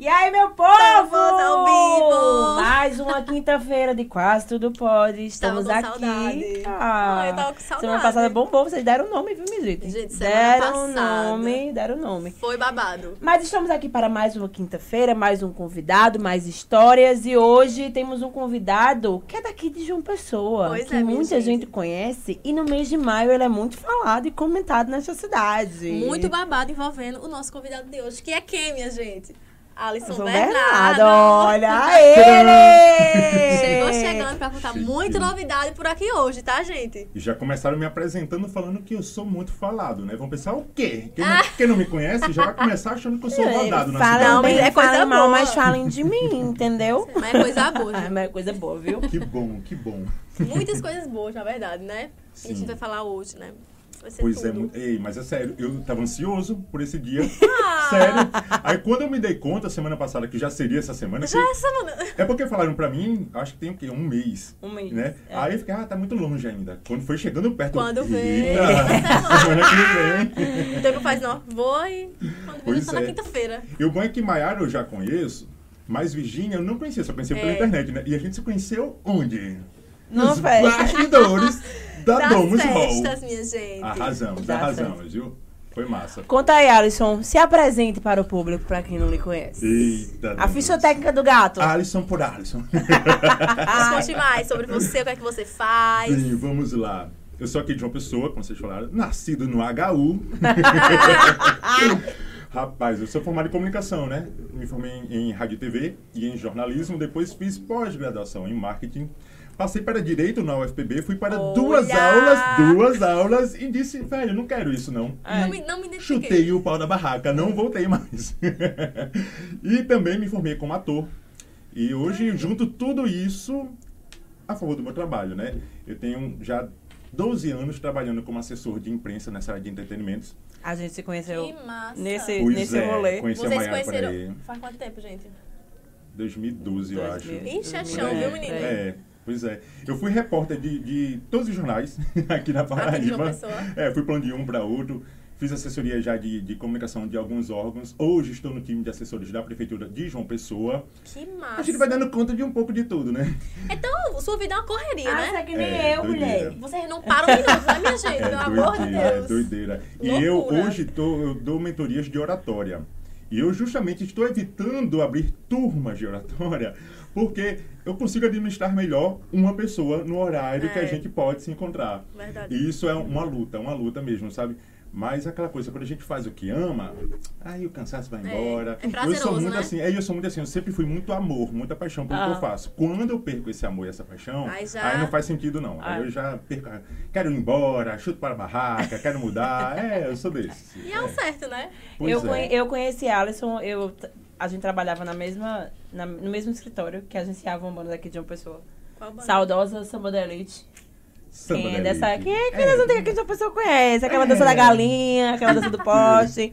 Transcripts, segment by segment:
E aí, meu povo! Estamos ao vivo! Mais uma quinta-feira de quase tudo pode. Estamos aqui. saudade. Ah, eu tava com saudade. Semana passada bombou, vocês deram o nome, viu, minha gente? Gente, deram o nome, deram o nome. Foi babado. Mas estamos aqui para mais uma quinta-feira, mais um convidado, mais histórias. E hoje temos um convidado que é daqui de João Pessoa, Pois que é, muita gente. gente conhece. E no mês de maio ele é muito falado e comentado nessa cidade. Muito babado envolvendo o nosso convidado de hoje, que é quem, minha gente? Alisson Bernardo. Bernardo, olha ele! Chegou chegando pra contar muita novidade por aqui hoje, tá, gente? E já começaram me apresentando falando que eu sou muito falado, né? Vão pensar o quê? Quem Ah. não, quem não me conhece já vai começar achando que eu sou rodado na Falam cidade. Não, mas bem, é coisa falam mal, boa. mas falem de mim, entendeu? Mas é coisa boa, gente. mas é coisa boa, viu? Que bom, que bom. Muitas coisas boas, na verdade, né? A gente Sim. vai falar hoje, né? Vai ser Pois tudo. é, muito... Ei, mas é sério, eu tava ansioso por esse dia. Sério. Aí quando eu me dei conta, semana passada, que já seria essa semana, que- Já essa semana. é porque falaram pra mim, acho que tem o quê? Um mês. Um mês, Né? é. Aí eu fiquei, ah, tá muito longe ainda. Quando foi chegando perto, Quando vem. Semana que vem. O tempo faz não. Vou e quando vem Pois só na é. quinta-feira. E o bom é que Maiara eu já conheço, mas Virgínia eu não conhecia, só conhecia pela É. internet, né? E a gente se conheceu onde? Nos bastidores da Das Domus Hall. festas, minha gente. Arrasamos, Das arrasamos, viu? Foi massa. Conta aí, Alisson. Se apresente para o público, para quem não lhe conhece. Eita. A ficha técnica do gato. Alisson por Alisson. Mas conte mais sobre você, o que é que você faz. Sim, vamos lá. Eu sou aqui de uma pessoa, como vocês falaram, nascido no HU. Rapaz, eu sou formado em comunicação, né? Me formei em, em rádio e TV e em jornalismo, depois fiz pós-graduação em marketing. Passei para direito na UFPB, fui para duas Olha! aulas, duas aulas e disse, velho, não quero isso não. É. Não me, não me. Chutei o pau da barraca, não voltei mais. e também me formei como ator. E hoje junto tudo isso a favor do meu trabalho, né? Eu tenho já 12 anos trabalhando como assessor de imprensa nessa área de entretenimentos. A gente se conheceu nesse, Pois nesse é, rolê. conheci Vocês se conheceram faz quanto tempo, gente? 2012, eu 2000. acho. Ixi, é chão, viu, menino? aí. É, pois é. Eu fui repórter de, de todos os jornais aqui na João Paraíba. Pessoa. É, fui plano de um para outro. Fiz assessoria já de, de comunicação de alguns órgãos. Hoje estou no time de assessores da Prefeitura de João Pessoa. Que massa. A gente vai dando conta de um pouco de tudo, né? Então, sua vida é uma correria, Ah, né? você é que nem É, eu, doideira. mulher. Vocês não param um minuto, né, minha gente? É Pelo amor de doideira, é Deus. doideira. E eu Loucura. hoje tô, eu dou mentorias de oratória. E eu justamente estou evitando abrir turmas de oratória porque eu consigo administrar melhor uma pessoa no horário que a É. gente pode se encontrar. Verdade. E isso é uma luta, uma luta mesmo, sabe? Mas aquela coisa, quando a gente faz o que ama, aí o cansaço vai É, embora. é eu prazeroso, sou muito né? assim, é, eu sou muito assim, eu sempre fui muito amor, muita paixão pelo que Ah. eu faço. Quando eu perco esse amor e essa paixão, Aí aí, já- não faz sentido não. Ah. Aí eu já perco, quero ir embora, chuto para a barraca, quero mudar. é, eu sou desse. E é o certo, né? Pois eu, é. conhe- eu conheci a Alisson, eu, a gente trabalhava na mesma, na- no mesmo escritório que agenciava uma banda daqui de uma pessoa. Qual banda? Saudosa Samba da Elite. Samba Quem é da dessa. Elite. Quem é que É. antiga que a pessoa conhece? Aquela É. dança da galinha, aquela dança do poste.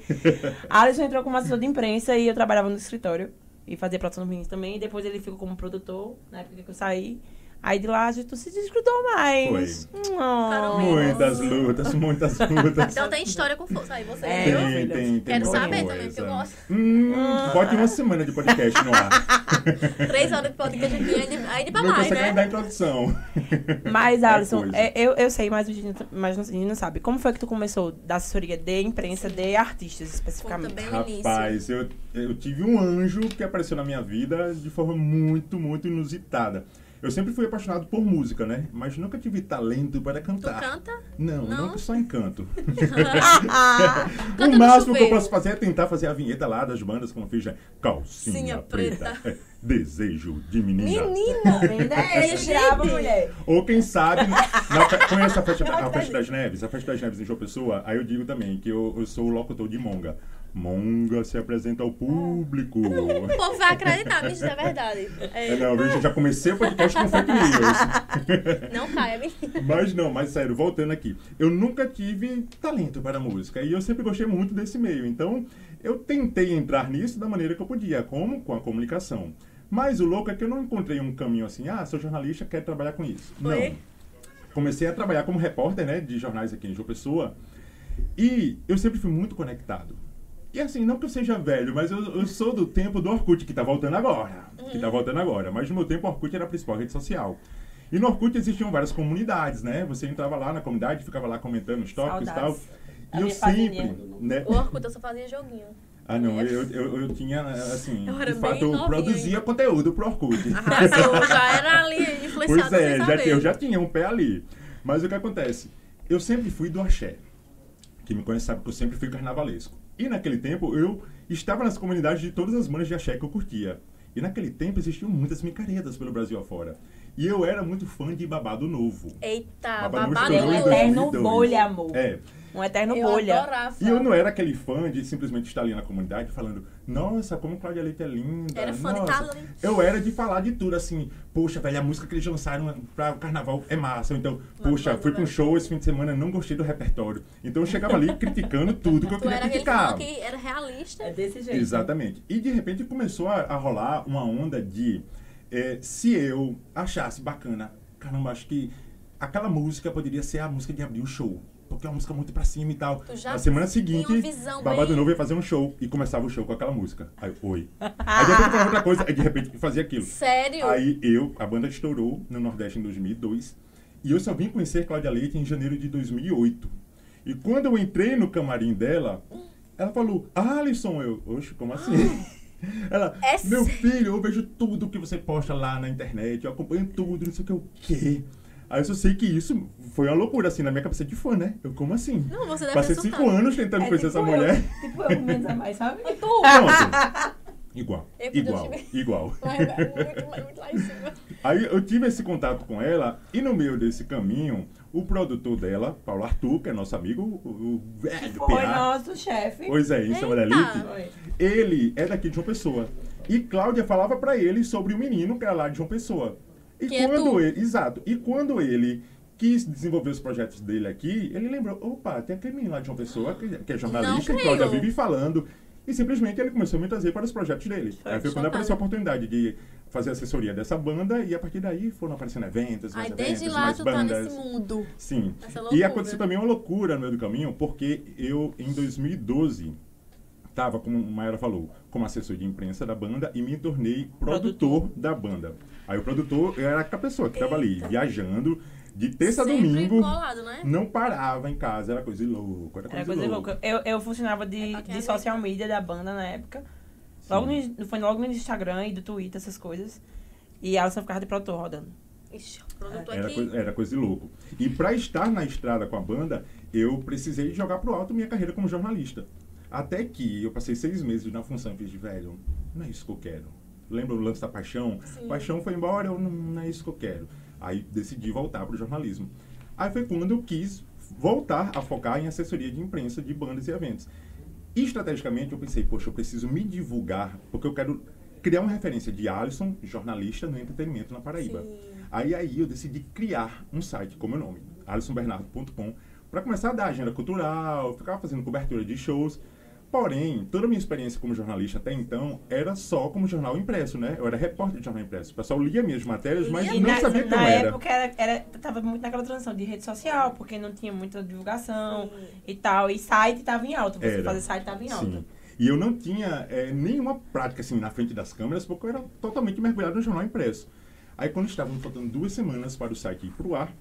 A Alisson entrou como assessor de imprensa e eu trabalhava no escritório. E fazia produção do Meninos também. E depois ele ficou como produtor, na época que eu saí. Aí de lá a gente se desgrudou mais. Foi. Oh. Muitas lutas, muitas lutas. Então tem história com força aí, você. É, tem, tem, tem Quero saber coisa. também, porque eu gosto. Hum, bote uma semana de podcast no ar. Três horas de podcast aqui, aí de, aí de pra Não mais, né? dar introdução. Mas, É Alisson, é, eu, eu sei, mas o Gino, mas não, não sabe. Como foi que tu começou da assessoria de imprensa de artistas, Conta especificamente? bem. Rapaz, eu, eu tive um anjo que apareceu na minha vida de forma muito, muito inusitada. Eu sempre fui apaixonado por música, né? Mas nunca tive talento para Tu cantar. canta? Não, Não? não, só encanto. O máximo que eu posso fazer é tentar fazer a vinheta lá das bandas, como eu fiz, né? Calcinha Cinha preta. preta. É, Desejo de menina. Menina! Ainda é mulher. Ou quem sabe, na, conhece a festa, a festa das Neves? A festa das Neves em João Pessoa? Aí eu digo também que eu, eu sou o locutor de Monga. Monga se apresenta ao público. O povo vai acreditar, mas isso é verdade. É, É, não, viu? Já comecei o podcast com fake news. não caia, menina. Mas não, mas sério, voltando aqui. Eu nunca tive talento para música e eu sempre gostei muito desse meio. Então, eu tentei entrar nisso da maneira que eu podia, como com a comunicação. Mas o louco é que eu não encontrei um caminho assim, ah, sou jornalista, quero trabalhar com isso. Foi? Não. Comecei a trabalhar como repórter, né, de jornais aqui em João Pessoa. E eu sempre fui muito conectado. E assim, não que eu seja velho, mas eu, eu sou do tempo do Orkut, que tá voltando agora. Que tá voltando agora. Mas no meu tempo, o Orkut era a principal rede social. E no Orkut existiam várias comunidades, né? Você entrava lá na comunidade, ficava lá comentando os tópicos e tal. Saudades. E A eu sempre, né? O Orkut eu só fazia joguinho. Ah, não, eu, eu, eu tinha, assim, Eu de fato, eu produzia conteúdo pro Orkut. Arrasou, já era ali influenciado Pois é, já, eu já tinha um pé ali. Mas o que acontece? Eu sempre fui do axé. Quem me conhece sabe que eu sempre fui carnavalesco. E naquele tempo eu estava nas comunidades de todas as bandas de axé que eu curtia. E naquele tempo existiam muitas micaretas pelo Brasil afora. E eu era muito fã de Babado Novo. Eita, Babado babado um Novo em eterno 2002. bolha, amor. É. Um eterno Eu bolha. adorava. E eu não era aquele fã de simplesmente estar ali na comunidade falando, nossa, como Cláudia Leite é linda. Era fã de nossa. talento. Eu era de falar de tudo, assim, poxa, velho, a música que eles lançaram pra o carnaval é massa. Então, poxa, mas fui pra um não é. show esse fim de semana, não gostei do repertório. Então eu chegava ali criticando tudo que eu Tu queria era criticar. que era realista. É desse jeito. Exatamente. E de repente começou a, a rolar uma onda de eh, se eu achasse bacana, caramba, acho que aquela música poderia ser a música de abrir o show. Porque é uma música muito pra cima e tal. Na semana seguinte, Babado bem- Novo ia fazer um show e começava o show com aquela música. Aí, oi. Aí de repente outra coisa, aí de repente fazia aquilo. Sério? Aí eu, a banda estourou no Nordeste em 2002 e eu só vim conhecer Cláudia Leite em janeiro de 2008. E quando eu entrei no camarim dela, ela falou, ah, Alisson, eu, oxe, como assim? Ela, É meu filho, eu vejo tudo que você posta lá na internet, eu acompanho tudo, não sei o que, o quê? Aí eu só sei que isso foi uma loucura, assim, na minha cabeça de fã, né? Eu, como assim? Não, você deve Passei cinco surtado. anos tentando É conhecer tipo essa eu, mulher. Tipo eu, menos a mais, sabe? Tu, Pronto. Igual, Eu igual, igual. Mas é muito, muito lá em cima. Aí eu tive esse contato com ela e no meio desse caminho, o produtor dela, Paulo Arthur, que é nosso amigo, o velho Foi PA, nosso chefe. pois é, isso é Eita. elite, ele é daqui de João Pessoa. E Cláudia falava pra ele sobre o menino que era lá de João Pessoa. E Que é quando tu. ele, exato, e quando ele quis desenvolver os projetos dele aqui, ele lembrou, opa, tem aquele menino lá de João Pessoa que, que é jornalista, que creio. vive falando. E simplesmente ele começou a me trazer para os projetos dele. Foi Aí foi quando apareceu a oportunidade de fazer assessoria dessa banda e a partir daí foram aparecendo eventos, mais Aí desde eventos, lá mais tu tá bandas. nesse mundo. Sim. E aconteceu também uma loucura no meio do caminho, porque eu, em 2012, estava, como a Mayara falou, como assessor de imprensa da banda e me tornei produtor, da banda. Aí o produtor era a pessoa que estava ali, viajando, de terça a domingo, colado, né? não parava em casa, era coisa de louco, era coisa, Era coisa de louca. Eu, eu funcionava de, É de é social media da banda na época. Logo no, foi logo no Instagram e do Twitter, essas coisas. E a Alison ficava de produtor rodando. Ixi, Era aqui. coisa, era coisa de louco. E para estar na estrada com a banda, eu precisei jogar pro alto minha carreira como jornalista. Até que eu passei seis meses na função e fiz, velho, não é isso que eu quero. Lembra o lance da paixão? Sim. Paixão foi embora, eu não, não é isso que eu quero. Aí decidi voltar pro jornalismo. Aí foi quando eu quis voltar a focar em assessoria de imprensa de bandas e eventos. E, estrategicamente eu pensei, poxa, eu preciso me divulgar, porque eu quero criar uma referência de Alisson, jornalista no entretenimento na Paraíba. Sim. Aí, aí eu decidi criar um site com meu nome, alissonbernardo.com, para começar a dar agenda cultural, ficar fazendo cobertura de shows. Porém, toda a minha experiência como jornalista até então era só como jornal impresso, né? Eu era repórter de jornal impresso. O pessoal lia minhas matérias, mas E não na, sabia na como era. época era, era, tava muito naquela transição de rede social, porque não tinha muita divulgação e tal. E site tava em alta. Você Era. fazer site tava em alta. Sim. E eu não tinha é, nenhuma prática assim na frente das câmeras, porque eu era totalmente mergulhado no jornal impresso. Aí quando estavam faltando duas semanas para o site ir pro ar,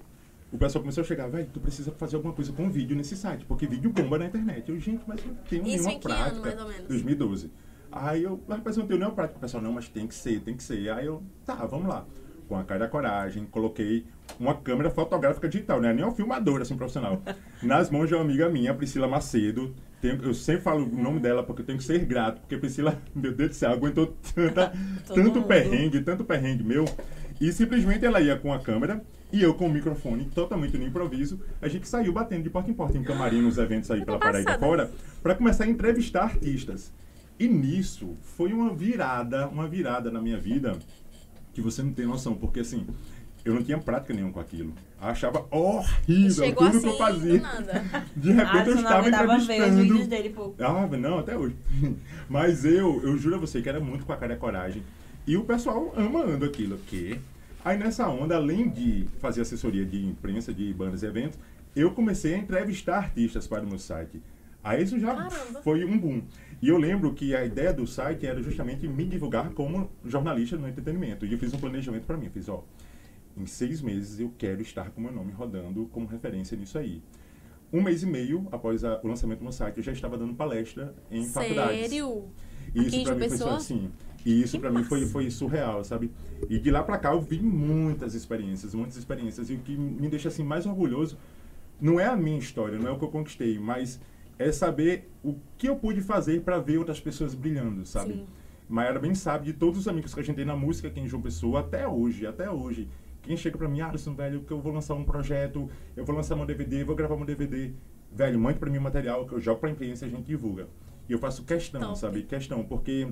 o pessoal começou a chegar, velho, tu precisa fazer alguma coisa com vídeo nesse site, porque vídeo bomba na internet. Eu, gente, mas eu não tenho Isso nenhuma ano, prática. mais ou menos? 2012. Aí eu, rapaz, eu não tenho nenhuma prática. O pessoal, não, mas tem que ser, tem que ser. Aí eu, tá, vamos lá. Com a cara da coragem, coloquei uma câmera fotográfica digital, né? Nem uma filmadora, assim, profissional. Nas mãos de uma amiga minha, Priscila Macedo. Tenho- eu sempre falo o nome dela porque eu tenho que ser grato, porque Priscila, meu Deus do céu, aguentou tanta, tanto mundo. perrengue, tanto perrengue meu. E simplesmente ela ia com a câmera e eu com o microfone totalmente no improviso. A gente saiu batendo de porta em porta em camarim nos eventos aí pela Paraíba fora para começar a entrevistar artistas. E nisso foi uma virada, uma virada na minha vida que você não tem noção, porque assim, eu não tinha prática nenhuma com aquilo. Eu achava horrível Chegou tudo assim, que eu fazia. do nada. De repente eu Alisson não estava aguentava ver os entrevistando. vídeos dele, pô. Ah, não, até hoje. Mas eu, eu juro a você que era muito com a cara e a coragem. E o pessoal amando aquilo. Que aí nessa onda, além de fazer assessoria de imprensa, de bandas e eventos, eu comecei a entrevistar artistas para o meu site. Aí isso já Caramba. foi um boom. E eu lembro que a ideia do site era justamente me divulgar como jornalista no entretenimento. E eu fiz um planejamento para mim. Eu fiz, ó, em seis meses eu quero estar com meu nome rodando como referência nisso aí. Um mês e meio após a- o lançamento do meu site, eu já estava dando palestra em faculdades. Sério? E Aqui isso João mim foi Pessoa? assim. E isso pra mim foi, foi surreal, sabe? E de lá pra cá eu vi muitas experiências, muitas experiências. E o que me deixa assim mais orgulhoso não é a minha história, não é o que eu conquistei, mas é saber o que eu pude fazer pra ver outras pessoas brilhando, sabe? Sim. Mayara bem sabe de todos os amigos que a gente tem na música aqui em João Pessoa, até hoje, até hoje. Quem chega pra mim, Alisson, velho, que eu vou lançar um projeto, eu vou lançar meu DVD, vou gravar meu DVD. Velho, mande pra mim o material que eu jogo pra imprensa e a gente divulga. E eu faço questão, Top. sabe? Questão, porque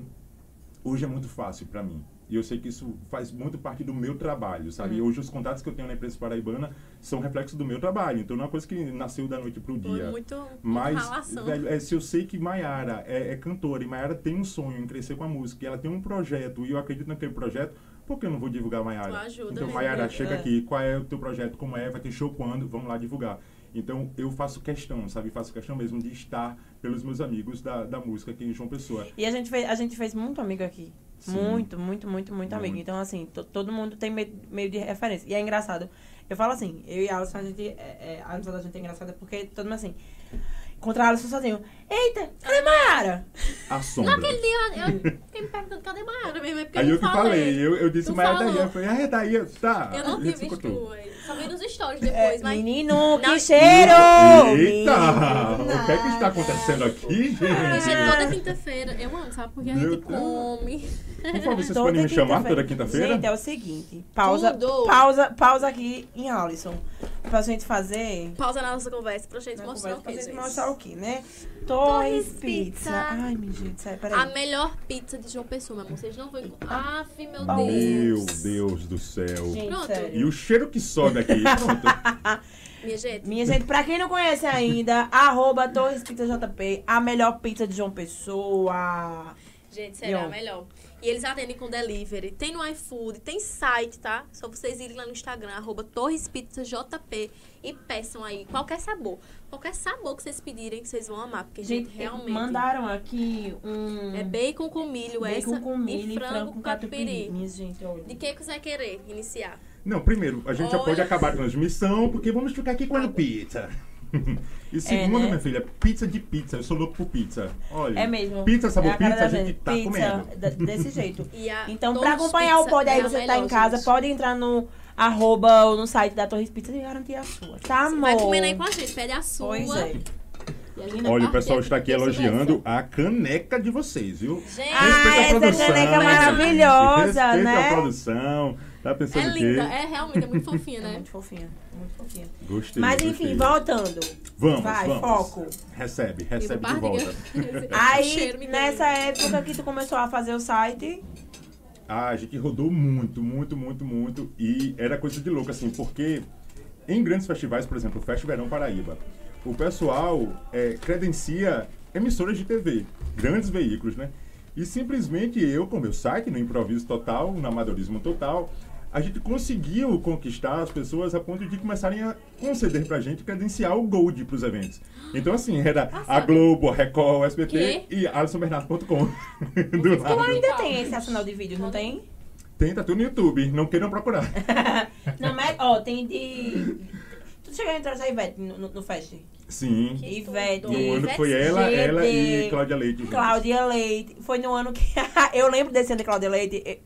hoje é muito fácil pra mim. E eu sei que isso faz muito parte do meu trabalho, sabe? Uhum. Hoje os contatos que eu tenho na imprensa paraibana são reflexo do meu trabalho. Então não é uma coisa que nasceu da noite pro dia. Foi muito, Mas, velho, é, se eu sei que Maiara é, é cantora e Maiara tem um sonho em crescer com a música, e ela tem um projeto e eu acredito naquele projeto, por que eu não vou divulgar Maiara? Então, mesmo, Maiara, né? chega É. aqui, qual é o teu projeto, como é, vai ter show quando, vamos lá divulgar. Então, eu faço questão, sabe? Faço questão mesmo de estar pelos meus amigos da, da música aqui em João Pessoa. E a gente fez, a gente fez muito amigo aqui. Sim. Muito, muito, muito, muito amigo. Muito. Então, assim, to- todo mundo tem meio, meio de referência. E é engraçado. Eu falo assim, eu e a Alisson, a gente. É, é, a amizade da gente é engraçada porque todo mundo assim. Encontrar a Alisson sozinho. Eita, cadê Mayara? A sombra. Naquele dia, eu fiquei me perguntando, cadê Mayara mesmo? É porque Aí eu eu que falei, eu, eu disse, Tu Maiara daí. falou. Eu falei, ah, é daí, tá. Eu não se visto, só vi nos stories depois, mas... Menino, que Não- cheiro! Eita! Menina. O que é que está acontecendo aqui, Mas, gente? gente, toda quinta-feira, eu amo, sabe? Porque a gente come. Por favor, vocês Toda podem me chamar toda quinta-feira? Gente, é o seguinte. Pausa, Tudo. pausa, pausa aqui em Alisson. Pra gente fazer... Pausa na nossa conversa pra gente Na mostrar conversa o pra que, gente gente? mostrar o quê, né? Torres Torres Pizza. Pizza. Ai, minha gente, sério, peraí. A melhor pizza de João Pessoa, meu amor. Vocês não vão encontrar. Aff, meu Meu Meu Deus. Deus do céu. Gente, Pronto. E sério. o cheiro que sobe aqui. Minha gente, Minha gente, pra quem não conhece ainda, arroba Torres Pizza JP, a melhor pizza de João Pessoa. gente, Yo. a melhor. E eles atendem com delivery. Tem no iFood, tem site, tá? Só vocês irem lá no Instagram, arroba Torres Pizza JP e peçam aí qualquer sabor. Qualquer sabor que vocês pedirem, que vocês vão amar. Porque, gente, Gente, realmente. mandaram aqui um É bacon com milho, bacon essa com milho e frango com catupiry. Minha gente, olha. De que que você vai querer iniciar? Não, primeiro, a gente já Olha. pode acabar a transmissão, porque vamos ficar aqui com a pizza. E segundo, né? minha filha, pizza de pizza. Eu sou louco por pizza. Olha. É mesmo. Pizza, sabor É a pizza, a gente tá Pizza, comendo. desse jeito. E a Então, pra acompanhar o pod aí, é a você tá em casa, gente. pode entrar no arroba ou no site da Torres Pizza e garantir a sua. Tá, amor? Vai comendo aí com a gente, pede a sua. Pois é. Olha, o pessoal está aqui elogiando a caneca de vocês, viu? Gente, Ah, Respeita a essa produção. caneca maravilhosa, Respeita né? a produção. Tá pensando é linda, é realmente é muito fofinha, É né? muito fofinha, muito fofinha. Gostei. Mas gostei. enfim, voltando. Vamos, Vai, vamos. foco. Recebe, recebe de volta. Aí, Cheiro me nessa época que tu começou a fazer o site, Ah, a gente rodou muito, muito, muito, muito. E era coisa de louco, assim, porque em grandes festivais, por exemplo, o Fest Verão Paraíba, o pessoal é, credencia emissoras de TV, grandes veículos, né? E simplesmente eu, com meu site, no improviso total, no amadorismo total, a gente conseguiu conquistar as pessoas a ponto de começarem a conceder pra gente credenciar o Gold pros eventos. Então, assim, era a Globo, a Record, o SBT e AlissonBernardo.com. Do tu nada. ainda tem esse arsenal de vídeos, não tem? Tem, tá tudo no YouTube, não queiram procurar. Não, mas, ó, tem de... Tu chegou a entrar já, Ivete, no, no, no Fest? Sim. Que Ivete. No ano que foi ela, GD, ela e Cláudia Leite. Cláudia Leite. Foi no ano que... eu lembro desse ano de Cláudia Leite...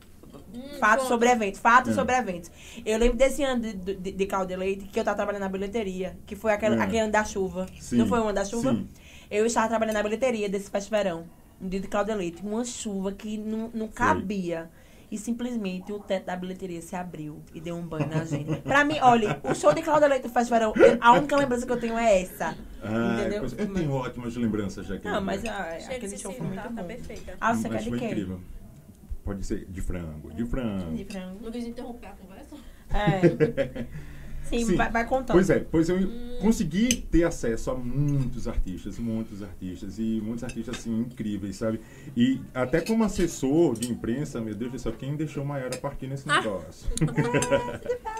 Fatos conta. sobre eventos, fatos É. sobre eventos. Eu lembro desse ano de, de, de que eu tava trabalhando na bilheteria, que foi aquele, É. aquele ano da chuva. Sim, Não foi o ano da chuva? sim. Eu estava trabalhando na bilheteria desse Fest Verão, um dia de Cláudia Leite, uma chuva que não, não cabia. E simplesmente o teto da bilheteria se abriu e deu um banho na gente. pra mim, olha, o show de Cláudia Leite do Fest Verão, a única lembrança que eu tenho é essa. Ah, entendeu? eu tenho ótimas lembranças já. Não, mas ah, Gente, aquele show foi muito tá, tá bom. perfeita. Ah, você quer de quê? incrível. Pode ser de frango, de frango. De frango. Não quis interromper a conversa? É. Sim, Sim. Vai, vai contando. Pois é, pois eu Hum. consegui ter acesso a muitos artistas, muitos artistas e muitos artistas assim incríveis, sabe? E até como assessor de imprensa, meu Deus do céu, quem deixou Maiara partir nesse Ah. negócio?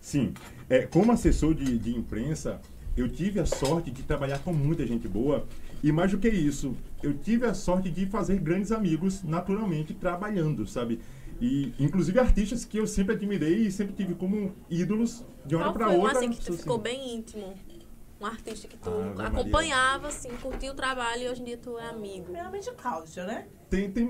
Sim, é, como assessor de, de imprensa, eu tive a sorte de trabalhar com muita gente boa. E mais do que isso, eu tive a sorte de fazer grandes amigos naturalmente trabalhando, sabe? E inclusive artistas que eu sempre admirei e sempre tive como ídolos de uma hora Qual para foi um assim que tu assim, ficou bem íntimo? Um artista que tu Maria. acompanhava, assim, curtia o trabalho e hoje em dia tu é amigo. Primeiramente o Cáudio, né? Tem, tem,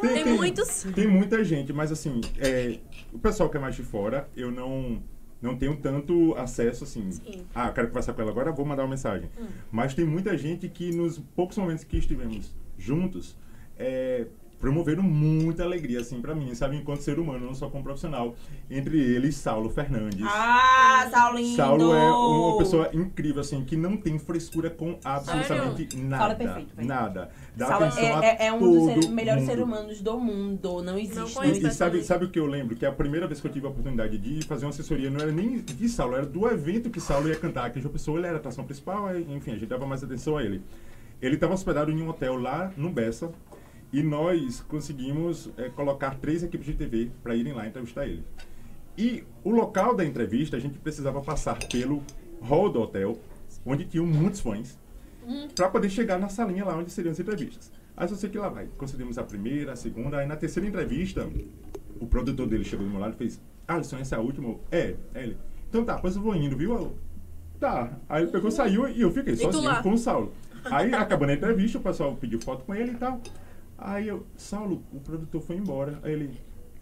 tem, muitos. Tem muita gente, mas assim, é, o pessoal que é mais de fora, eu não não tenho tanto acesso assim. Sim. Ah, quero conversar com ela agora, vou mandar uma mensagem. Hum. Mas tem muita gente que nos poucos momentos que estivemos juntos, é, promoveram muita alegria assim para mim, sabe, enquanto ser humano, não só como profissional. Entre eles, Saulo Fernandes. Ah, Saulinho! Saulo é uma pessoa incrível, assim, que não tem frescura com absolutamente nada. Saulo é perfeito, velho. nada. Dá Saulo atenção a é, é, é um dos ser- melhores seres humanos do mundo. Não existe. Não conheço E, e sabe, sabe o que eu lembro? Que a primeira vez que eu tive a oportunidade de fazer uma assessoria não era nem de Saulo, era do evento que Saulo ia cantar. Que João Pessoa ele era a atração principal, enfim, a gente dava mais atenção a ele. Ele estava hospedado em um hotel lá no Bessa e nós conseguimos eh, colocar três equipes de TV para irem lá entrevistar ele. E o local da entrevista a gente precisava passar pelo hall do hotel, onde tinham muitos fãs, para poder chegar na salinha lá onde seriam as entrevistas. Aí só sei que lá vai. Concedemos a primeira, a segunda, aí na terceira entrevista, o produtor dele chegou do meu lado e fez: Alisson, essa é a última? Eu, É, é ele. Então tá, pois eu vou indo, viu? Eu, tá. Aí ele pegou, saiu e eu fiquei tu sozinho com o Saulo. Aí acabando a entrevista, o pessoal pediu foto com ele e tal. Aí eu, Saulo, o produtor foi embora. Aí ele,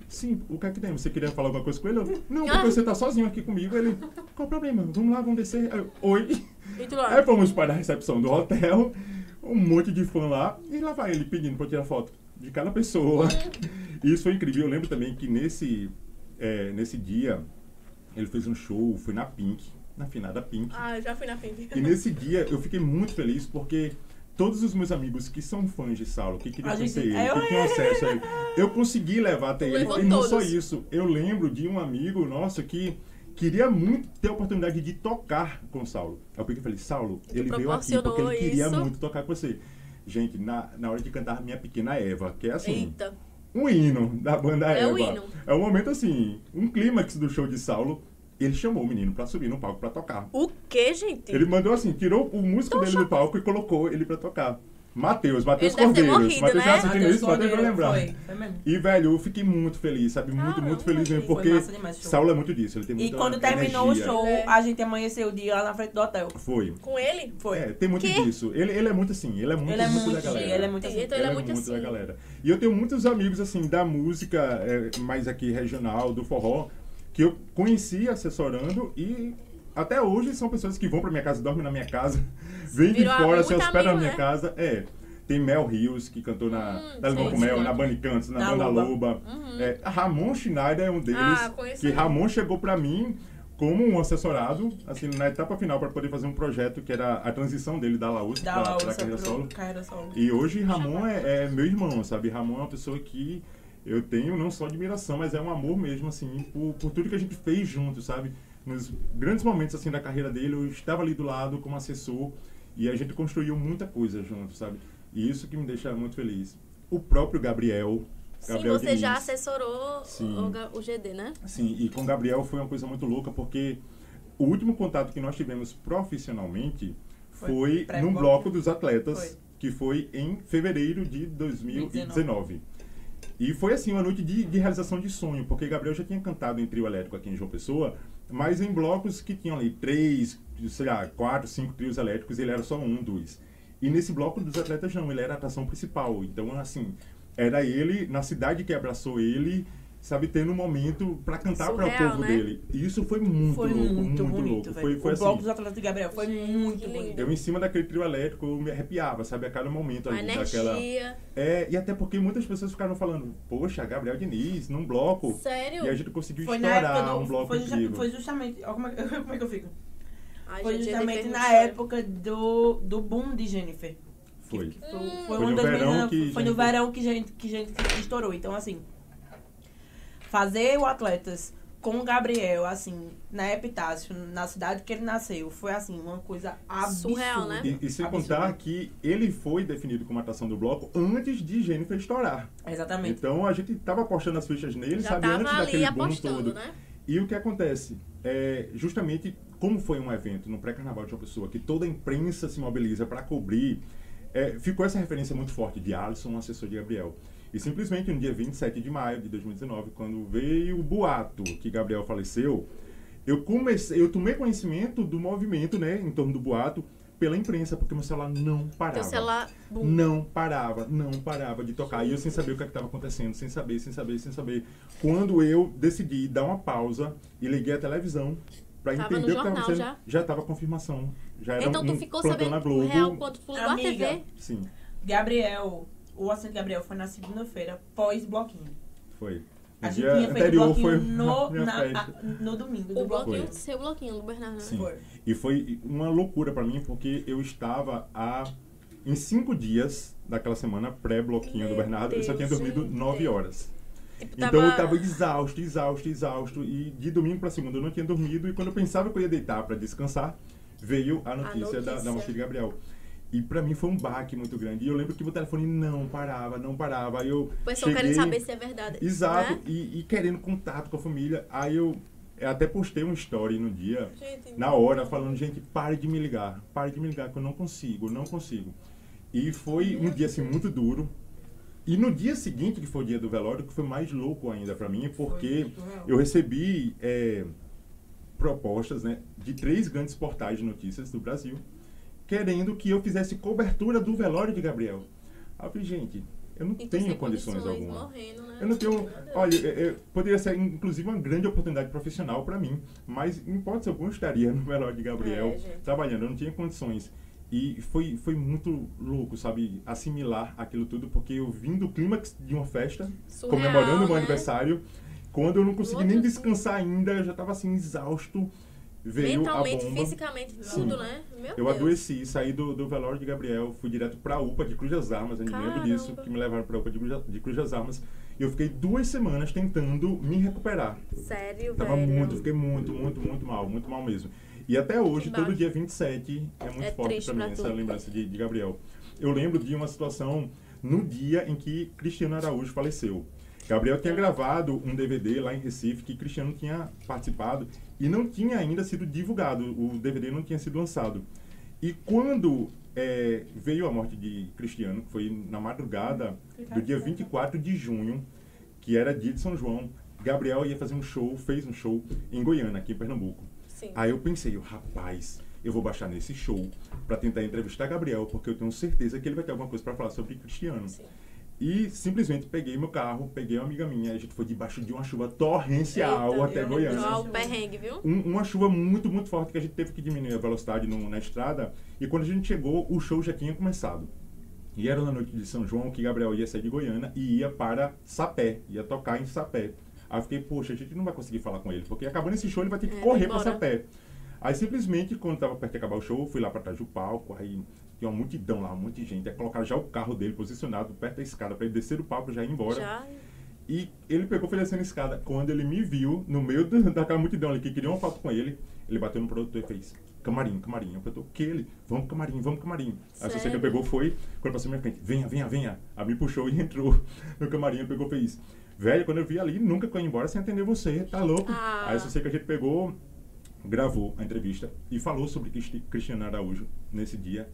sim, o que é que tem? Você queria falar alguma coisa com ele? Eu, não, porque Ah. você tá sozinho aqui comigo. Ele, qual o problema? Vamos lá, vamos descer. Aí eu, Oi. Aí fomos para a recepção do hotel, um monte de fã lá, e lá vai ele pedindo para tirar foto de cada pessoa. Isso foi incrível. Eu lembro também que nesse, é, nesse dia, ele fez um show, foi na Pink, na finada Pink. Ah, já fui na Pink. E nesse dia eu fiquei muito feliz porque todos os meus amigos que são fãs de Saulo, que queriam A gente- conhecer ele, é, que tinham acesso a ele, eu consegui levar até ele. Levou E não só isso, eu lembro de um amigo nosso que queria muito ter a oportunidade de tocar com o Saulo. Eu peguei e falei, Saulo, tu ele veio aqui porque ele queria isso? muito tocar com você. Gente, na, na hora de cantar Minha Pequena Eva, que é assim, Eita. um hino da banda É Eva. o hino. É um momento assim, um clímax do show de Saulo. Ele chamou o menino pra subir no palco pra tocar. O que, gente? Ele mandou assim, tirou o músico Tô dele do palco e colocou ele pra tocar. Matheus, Matheus Ele deve ter Cordeiros. morrido, Matheus né? tá assistindo isso, Matheus vai Cordeiro, lembrar. Foi, foi mesmo. E, velho, eu fiquei muito feliz, sabe? Muito, Caramba, muito feliz mesmo. Porque demais. Saulo é muito disso, ele tem E muita quando terminou energia. o show, É. a gente amanheceu o dia lá na frente do hotel. Foi. Com ele? Foi. É, tem muito Que? disso. Ele, ele é muito assim, ele é muito, Ele é muito, muito, da galera. ele é muito assim. Então ele é muito assim. da galera. E eu tenho muitos amigos, assim, da música é, mais aqui regional, do forró, que eu conheci assessorando e até hoje são pessoas que vão pra minha casa, dormem na minha casa, vêm de fora, se hospedam na minha né? casa. É. Tem Mel Rios, que cantou na Hum, com Mel, na Bunny Cantos, na, Na Banda Loba. Loba. É, Ramon Schneider é um deles. Ah, que. Ramon chegou pra mim como um assessorado, assim, na etapa final para poder fazer um projeto que era a transição dele da carreira pro solo. carreira solo. E hoje Ramon é, é meu irmão, sabe? Ramon é uma pessoa que eu tenho não só admiração, mas é um amor mesmo, assim, por, por tudo que a gente fez junto, sabe? Nos grandes momentos, assim, da carreira dele, eu estava ali do lado como assessor e a gente construiu muita coisa junto, sabe? E isso que me deixa muito feliz. O próprio Gabriel. Sim, Gabriel você já Diniz. assessorou Sim. o, o GD, né? Sim, e com o Gabriel foi uma coisa muito louca, porque o último contato que nós tivemos profissionalmente Foi foi, num bloco dos atletas, Foi. que foi em fevereiro de 2019. E foi assim, uma noite de, de realização de sonho, porque Gabriel já tinha cantado em trio elétrico aqui em João Pessoa, mas em blocos que tinham ali três, sei lá, quatro, cinco trios elétricos, ele era só um dos. E nesse bloco dos atletas não, ele era a atração principal. Então, assim, era ele, na cidade que abraçou ele, sabe, tendo um momento pra cantar para o povo né? dele. E isso foi muito Foi louco, muito, muito, bonito, louco. velho. Foi, foi o bloco assim. dos atletas de Gabriel foi Gente, muito que bonito. lindo. Eu em cima daquele trio elétrico eu me arrepiava, sabe, a cada momento A ali daquela. energia. É, e até porque muitas pessoas ficaram falando, poxa, Gabriel Diniz, num bloco. Sério? E a gente conseguiu Foi estourar do, um bloco foi, justa- incrível. foi justamente. Ó, como, é, que- como é que eu fico? Ai, foi gente, ele justamente na época do, do boom de Jennifer. Foi. Foi, Hum. foi, Foi um no 2019, verão que foi no Jennifer- verão que gente, que gente estourou. Então, assim, fazer o Atletas com o Gabriel, assim, na Epitácio, na cidade que ele nasceu, foi, assim, uma coisa absurda. Surreal, né? E, e sem Absurdo. contar que ele foi definido como atração do bloco antes de Jennifer estourar. Exatamente. Então a gente tava apostando as fichas nele, Já sabe, antes daquele boom todo. né? E o que acontece? É, justamente como foi um evento no pré-carnaval de uma pessoa que toda a imprensa se mobiliza para cobrir, é, ficou essa referência muito forte de Alisson, um assessor de Gabriel. E simplesmente no dia 27 de maio de 2019, quando veio o boato que Gabriel faleceu, eu comecei, eu tomei conhecimento do movimento, né, em torno do boato, pela imprensa, porque meu celular não parava. Teu celular, bum. Não parava, não parava de tocar. E eu sem saber o que estava acontecendo, sem saber, sem saber, sem saber. Quando eu decidi dar uma pausa e liguei a televisão para Tava entender no o que estava acontecendo, já? já estava confirmação. Já era Então tu um ficou plantão sabendo na Globo. real quando tu ligou a. TV? Sim, Gabriel, o assento Gabriel foi na segunda-feira, pós-bloquinho. foi. A No gente dia tinha feito anterior bloquinho foi no, na- a- no domingo do O bloquinho, bloquinho. seu bloquinho, do Bernardo, né? Sim. Foi. E foi uma loucura para mim, porque eu estava há, em cinco dias daquela semana pré-bloquinho do Bernardo, eu só tinha Deus, dormido gente. nove horas. Tipo, Então eu tava exausto, exausto, exausto. E de domingo para segunda eu não tinha dormido. E quando eu pensava que eu ia deitar para descansar, veio a notícia, Da, da notícia. morte de Gabriel. E para mim foi um baque muito grande. E eu lembro que o telefone não parava, não parava. Aí eu pessoal cheguei, querendo saber se é verdade. Exato, Né? e, e querendo contato com a família. Aí eu, eu até postei um story no dia, Gente, na hora, falando, gente, pare de me ligar, pare de me ligar, que eu não consigo, não consigo. E foi um dia assim muito duro. E no dia seguinte, que foi o dia do velório, que foi mais louco ainda para mim, porque eu recebi é, propostas né, de três grandes portais de notícias do Brasil, querendo que eu fizesse cobertura do velório de Gabriel. Aí eu falei, gente, eu não E tu tenho sem condições, alguma. Morrendo, né? Eu não tenho. Olha, poderia ser inclusive uma grande oportunidade profissional para mim, mas em hipótese alguma eu estaria no velório de Gabriel É, trabalhando, eu não tinha condições. E foi, foi muito louco, sabe, assimilar aquilo tudo, porque eu vim do clímax de uma festa, Surreal, comemorando o meu né? aniversário, quando eu não consegui nem descansar ainda, eu já estava assim, exausto, veio Mentalmente, a bomba. fisicamente, tudo, Sim. né? Meu Eu Deus. adoeci, saí do, do velório de Gabriel, fui direto pra UPA de Cruz das Armas, eu me lembro disso, que me levaram pra UPA de Cruz, de Cruz das Armas. E eu fiquei duas semanas tentando me recuperar. Sério, Tava velho. muito, fiquei muito, muito, muito mal, muito mal mesmo. E até hoje, todo dia 27 é muito É forte pra mim pra essa lembrança de, de Gabriel. Eu lembro de uma situação no dia em que Cristiano Araújo faleceu. Gabriel tinha gravado um DVD lá em Recife que Cristiano tinha participado e não tinha ainda sido divulgado. O DVD não tinha sido lançado. E quando é, veio a morte de Cristiano, que foi na madrugada do dia 24 de junho, que era dia de São João, Gabriel ia fazer um show, fez um show em Goiânia, aqui em Pernambuco. Sim. Aí eu pensei, rapaz, eu vou baixar nesse show para tentar entrevistar Gabriel, porque eu tenho certeza que ele vai ter alguma coisa para falar sobre Cristiano. Sim. E simplesmente peguei meu carro, peguei uma amiga minha, a gente foi debaixo de uma chuva torrencial Eita, até Goiânia. o perrengue, viu? Um- uma chuva muito, muito forte que a gente teve que diminuir a velocidade no- na estrada. E quando a gente chegou, o show já tinha começado. E era na noite de São João que Gabriel ia sair de Goiânia e ia para Sapé, ia tocar em Sapé. Aí eu fiquei, poxa, a gente não vai conseguir falar com ele, porque acabando esse show ele vai ter que É, correr para. Sapé. Aí simplesmente, quando tava perto de acabar o show, eu fui lá para trás do palco, aí tinha uma multidão lá, um monte de gente. Aí colocaram já o carro dele posicionado perto da escada para ele descer do palco e já ir embora. Já. E ele pegou, foi descendo a escada. Quando ele me viu, no meio do- daquela multidão ali que queria uma foto com ele, ele bateu no produtor e fez camarim, camarim. Eu falei, o que ele? Vamos camarim, vamos camarim. Aí sei que pegou, foi, quando passou na minha frente, venha, venha, venha. Aí me puxou e entrou no camarim, ele pegou fez. Velho, quando eu vi ali, nunca eu ia embora sem atender você, tá louco? Ah. Aí só sei que a gente pegou, gravou a entrevista e falou sobre Cristi- Cristiano Araújo nesse dia.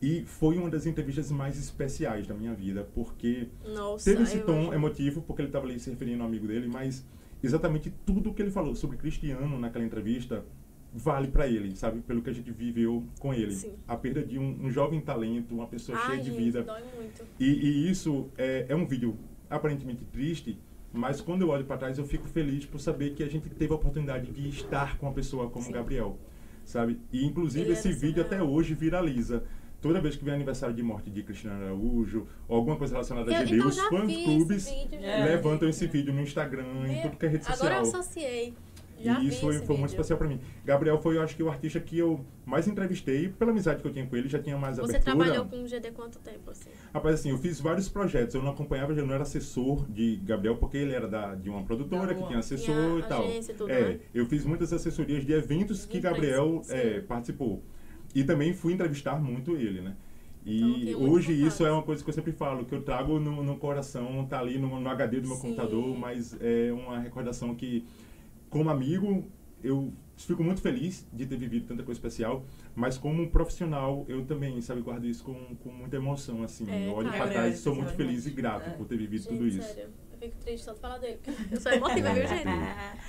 E foi uma das entrevistas mais especiais da minha vida, porque Nossa. Teve esse tom imagino. emotivo, porque ele estava ali se referindo ao amigo dele, mas exatamente tudo que ele falou sobre Cristiano naquela entrevista vale para ele, sabe? Pelo que a gente viveu com ele. Sim. A perda de um, um jovem talento, uma pessoa Ai, cheia de vida. dói muito. E, e isso é, é um vídeo aparentemente triste, mas quando eu olho para trás eu fico feliz por saber que a gente teve a oportunidade de estar com uma pessoa como Sim. Gabriel, sabe? E inclusive Ele esse vídeo surreal. até hoje viraliza. Toda vez que vem aniversário de morte de Cristiano Araújo, ou alguma coisa relacionada a Eu, GD, então os fãs clubes. É. levantam esse vídeo no Instagram, em Meu, tudo que é rede social. Agora eu associei. Já e vi isso foi, esse foi muito especial para mim. Gabriel foi, eu acho que, o artista que eu mais entrevistei, pela amizade que eu tinha com ele, já tinha mais Você abertura. trabalhou com o GD quanto tempo, assim? Rapaz, assim, eu fiz vários projetos. Eu não acompanhava, eu não era assessor de Gabriel, porque ele era da, de uma produtora Da que tinha assessor tinha e tal. agência e tudo, é, né? eu fiz muitas assessorias de eventos que De imprensa, Gabriel é, participou. E também fui entrevistar muito ele, né? Então, E muito hoje isso é uma coisa que eu sempre falo, que eu trago no, no coração, tá ali no, no HD do meu Sim. computador, mas é uma recordação que, como amigo, eu fico muito feliz de ter vivido tanta coisa especial, mas como profissional, eu também, sabe, guardo isso com, com muita emoção, assim. É, eu olho para trás e sou muito é feliz e grato é. por ter vivido Gente, tudo isso. sério. Eu fico triste só de falar dele. Eu sou emotiva, viu, gente?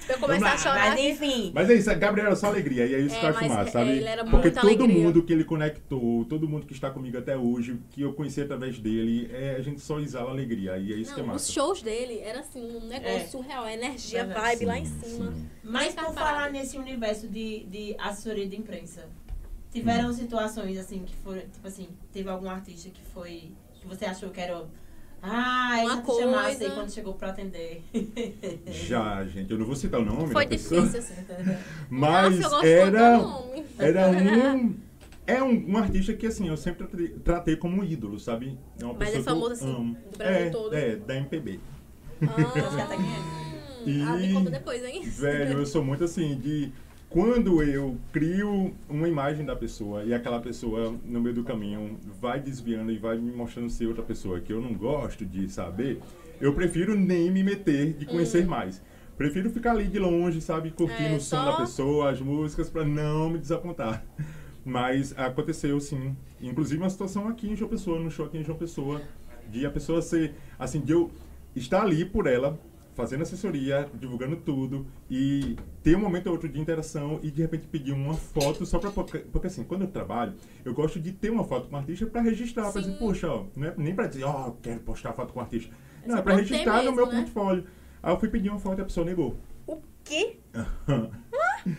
Se eu Vamos começar a chorar Mas enfim. Mas é isso, Gabriel é só alegria, e é isso É, que eu acho mas, massa, sabe? ele era Porque todo alegria. mundo que ele conectou, todo mundo que está comigo até hoje, que eu conheci através dele, é, a gente só exala alegria, e é isso que é não, os massa. shows dele era assim, um negócio É. surreal, a energia, vibe lá em Sim, cima. sim. Mas por parado. falar nesse universo de, de assessoria de imprensa, Hum. tiveram situações assim que foram, tipo assim, teve algum artista que foi, que você achou que era, ah, Uma essa te chamasse coisa. aí quando chegou pra atender. Já, gente, eu não vou citar o nome Foi da pessoa, difícil, assim. mas Nossa, era, do nome. era um... É um, um artista que, assim, eu sempre tratei, tratei como um ídolo, sabe? É uma Mas é pessoa que eu famoso, assim, amo. do Brasil é, todo? É, da MPB. Quem é? E- Ah, me conta depois, hein? Velho, eu sou muito assim de quando eu crio uma imagem da pessoa e aquela pessoa no meio do caminho vai desviando e vai me mostrando ser outra pessoa que eu não gosto de saber, eu prefiro nem me meter de conhecer mais. Prefiro ficar ali de longe, sabe, curtindo É, o som só- da pessoa, as músicas pra não me desapontar. Mas aconteceu sim, inclusive uma situação aqui em João Pessoa, no show aqui em João Pessoa, de a pessoa ser assim, de eu estar ali por ela, fazendo assessoria, divulgando tudo e ter um momento ou outro de interação e de repente pedir uma foto só para porque, porque assim, quando eu trabalho, eu gosto de ter uma foto com o artista para registrar, para dizer, poxa, ó, não é nem para dizer, ó, eu quero postar foto com o artista. Não, só é para registrar no mesmo, meu né? portfólio. Aí eu fui pedir uma foto e a pessoa negou. O quê?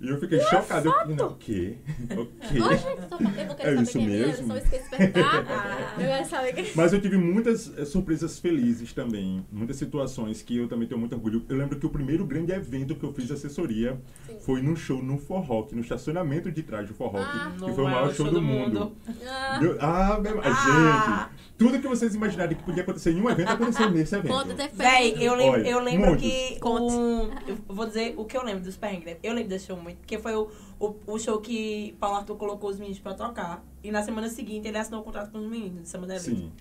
e eu fiquei chocado. Eu falei, não, o quê? O quê? Só- eu vou querer É saber isso quem é, mesmo? só esqueci de perguntar. Eu quero saber quem Mas eu tive muitas eh, surpresas felizes também, muitas situações que eu também tenho muito orgulho. Eu lembro que o primeiro grande evento que eu fiz assessoria Sim. foi num show no Forrock, no estacionamento de trás do Forrock, Ah. que foi o maior show, do mundo. Ah, Meu- ah, meu, Ah. gente, tudo que vocês imaginarem que podia acontecer em um evento aconteceu nesse evento. Conta até Véi, eu lembro, Olha, eu lembro muitos. que. Um, eu vou dizer o que eu lembro dos perrengues. né? Eu lembro desse show muito, porque foi o, o, o show que Paulo Arthur colocou os meninos pra tocar. E na semana seguinte ele assinou o contrato com os meninos de Samba da Vida. Sim.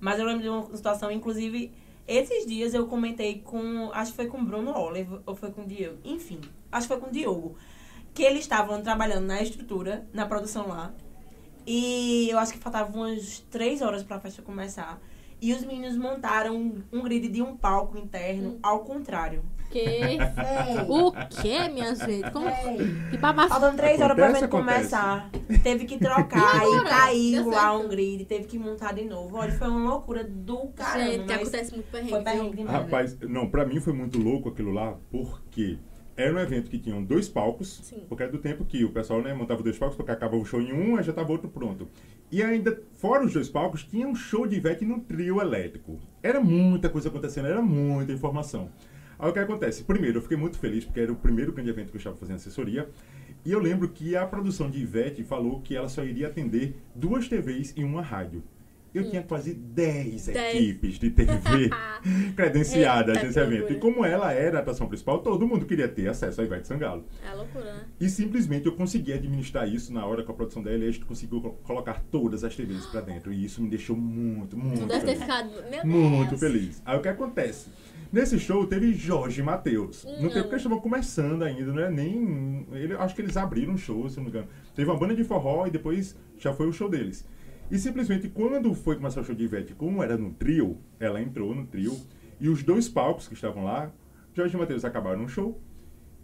Mas eu lembro de uma situação, inclusive, esses dias eu comentei com. Acho que foi com o Bruno Oliver ou foi com o Diogo. Enfim, acho que foi com o Diogo. Que eles estavam trabalhando na estrutura, na produção lá. E eu acho que faltavam umas três horas pra festa começar. E os meninos montaram um, um grid de um palco interno ao contrário. Que? Véi. O quê, minha gente? Como? Que. Faltando três horas pra acontece. começar. Teve que trocar E e caiu lá certo? um grid, teve que montar de novo. Olha, foi uma loucura do caramba. Gente, acontece muito perrengue. foi perrengue demais. né? Rapaz, não, pra mim foi muito louco aquilo lá, porque era um evento que tinham dois palcos, Sim. porque era do tempo que o pessoal né, montava dois palcos, porque acabava o show em um, aí já tava outro pronto. E ainda, fora os dois palcos, tinha um show de Ivete no trio elétrico. Era muita coisa acontecendo, era muita informação. Aí o que acontece? Primeiro, eu fiquei muito feliz, porque era o primeiro grande evento que eu estava fazendo assessoria. E eu lembro que a produção de Ivete falou que ela só iria atender duas TVs e uma rádio. Eu tinha quase 10 Hum. Dez. equipes de TV credenciadas Eita, nesse evento. loucura. E como ela era a atração principal, todo mundo queria ter acesso a Ivete Sangalo. É loucura, né? E simplesmente eu consegui administrar isso na hora com a produção dela e a gente conseguiu co- colocar todas as TVs pra dentro. E isso me deixou muito, muito Tu deve ter feliz. ficado. Meu Muito Deus. feliz. Aí o que acontece? Nesse show teve Jorge Matheus. No tempo que eles estavam começando ainda, não é nem. Ele, acho que eles abriram um show, se não me engano. Teve uma banda de forró e depois já foi o show deles. E simplesmente quando foi começar o show de Ivete, como era no trio, ela entrou no trio e os dois palcos que estavam lá, Jorge e Matheus acabaram o show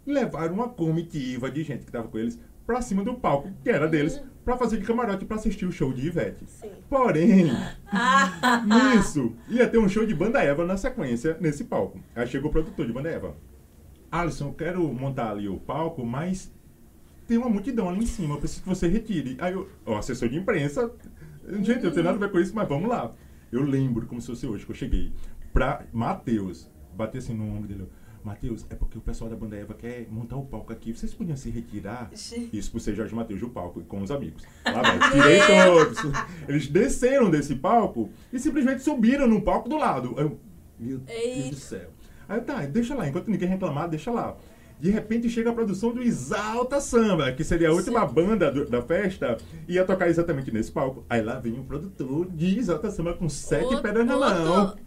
levaram uma comitiva de gente que estava com eles pra cima do palco, que era deles, pra fazer de camarote pra assistir o show de Ivete. Sim. Porém, nisso, ia ter um show de Banda Eva na sequência, nesse palco. Aí chegou o produtor de Banda Eva. Alisson, eu quero montar ali o palco, mas tem uma multidão ali em cima, eu preciso que você retire. Aí eu, o assessor de imprensa, gente, eu tenho nada a ver com isso, mas vamos lá. Eu lembro como se fosse hoje que eu cheguei pra Matheus, bati assim no ombro dele. Matheus, é porque o pessoal da Banda Eva quer montar o palco aqui. Vocês podiam se retirar? Isso por ser Jorge Matheus do palco com os amigos. Lá vai, tirei todos. Eles desceram desse palco e simplesmente subiram no palco do lado. Eu, meu Deus Eita. do céu. Aí tá, deixa lá, enquanto ninguém reclamar, deixa lá. De repente chega a produção do Exalta Samba, que seria a última banda do- da festa, e ia tocar exatamente nesse palco. Aí lá vem o produtor de Exalta Samba com sete Outro- pedras na mão. outro-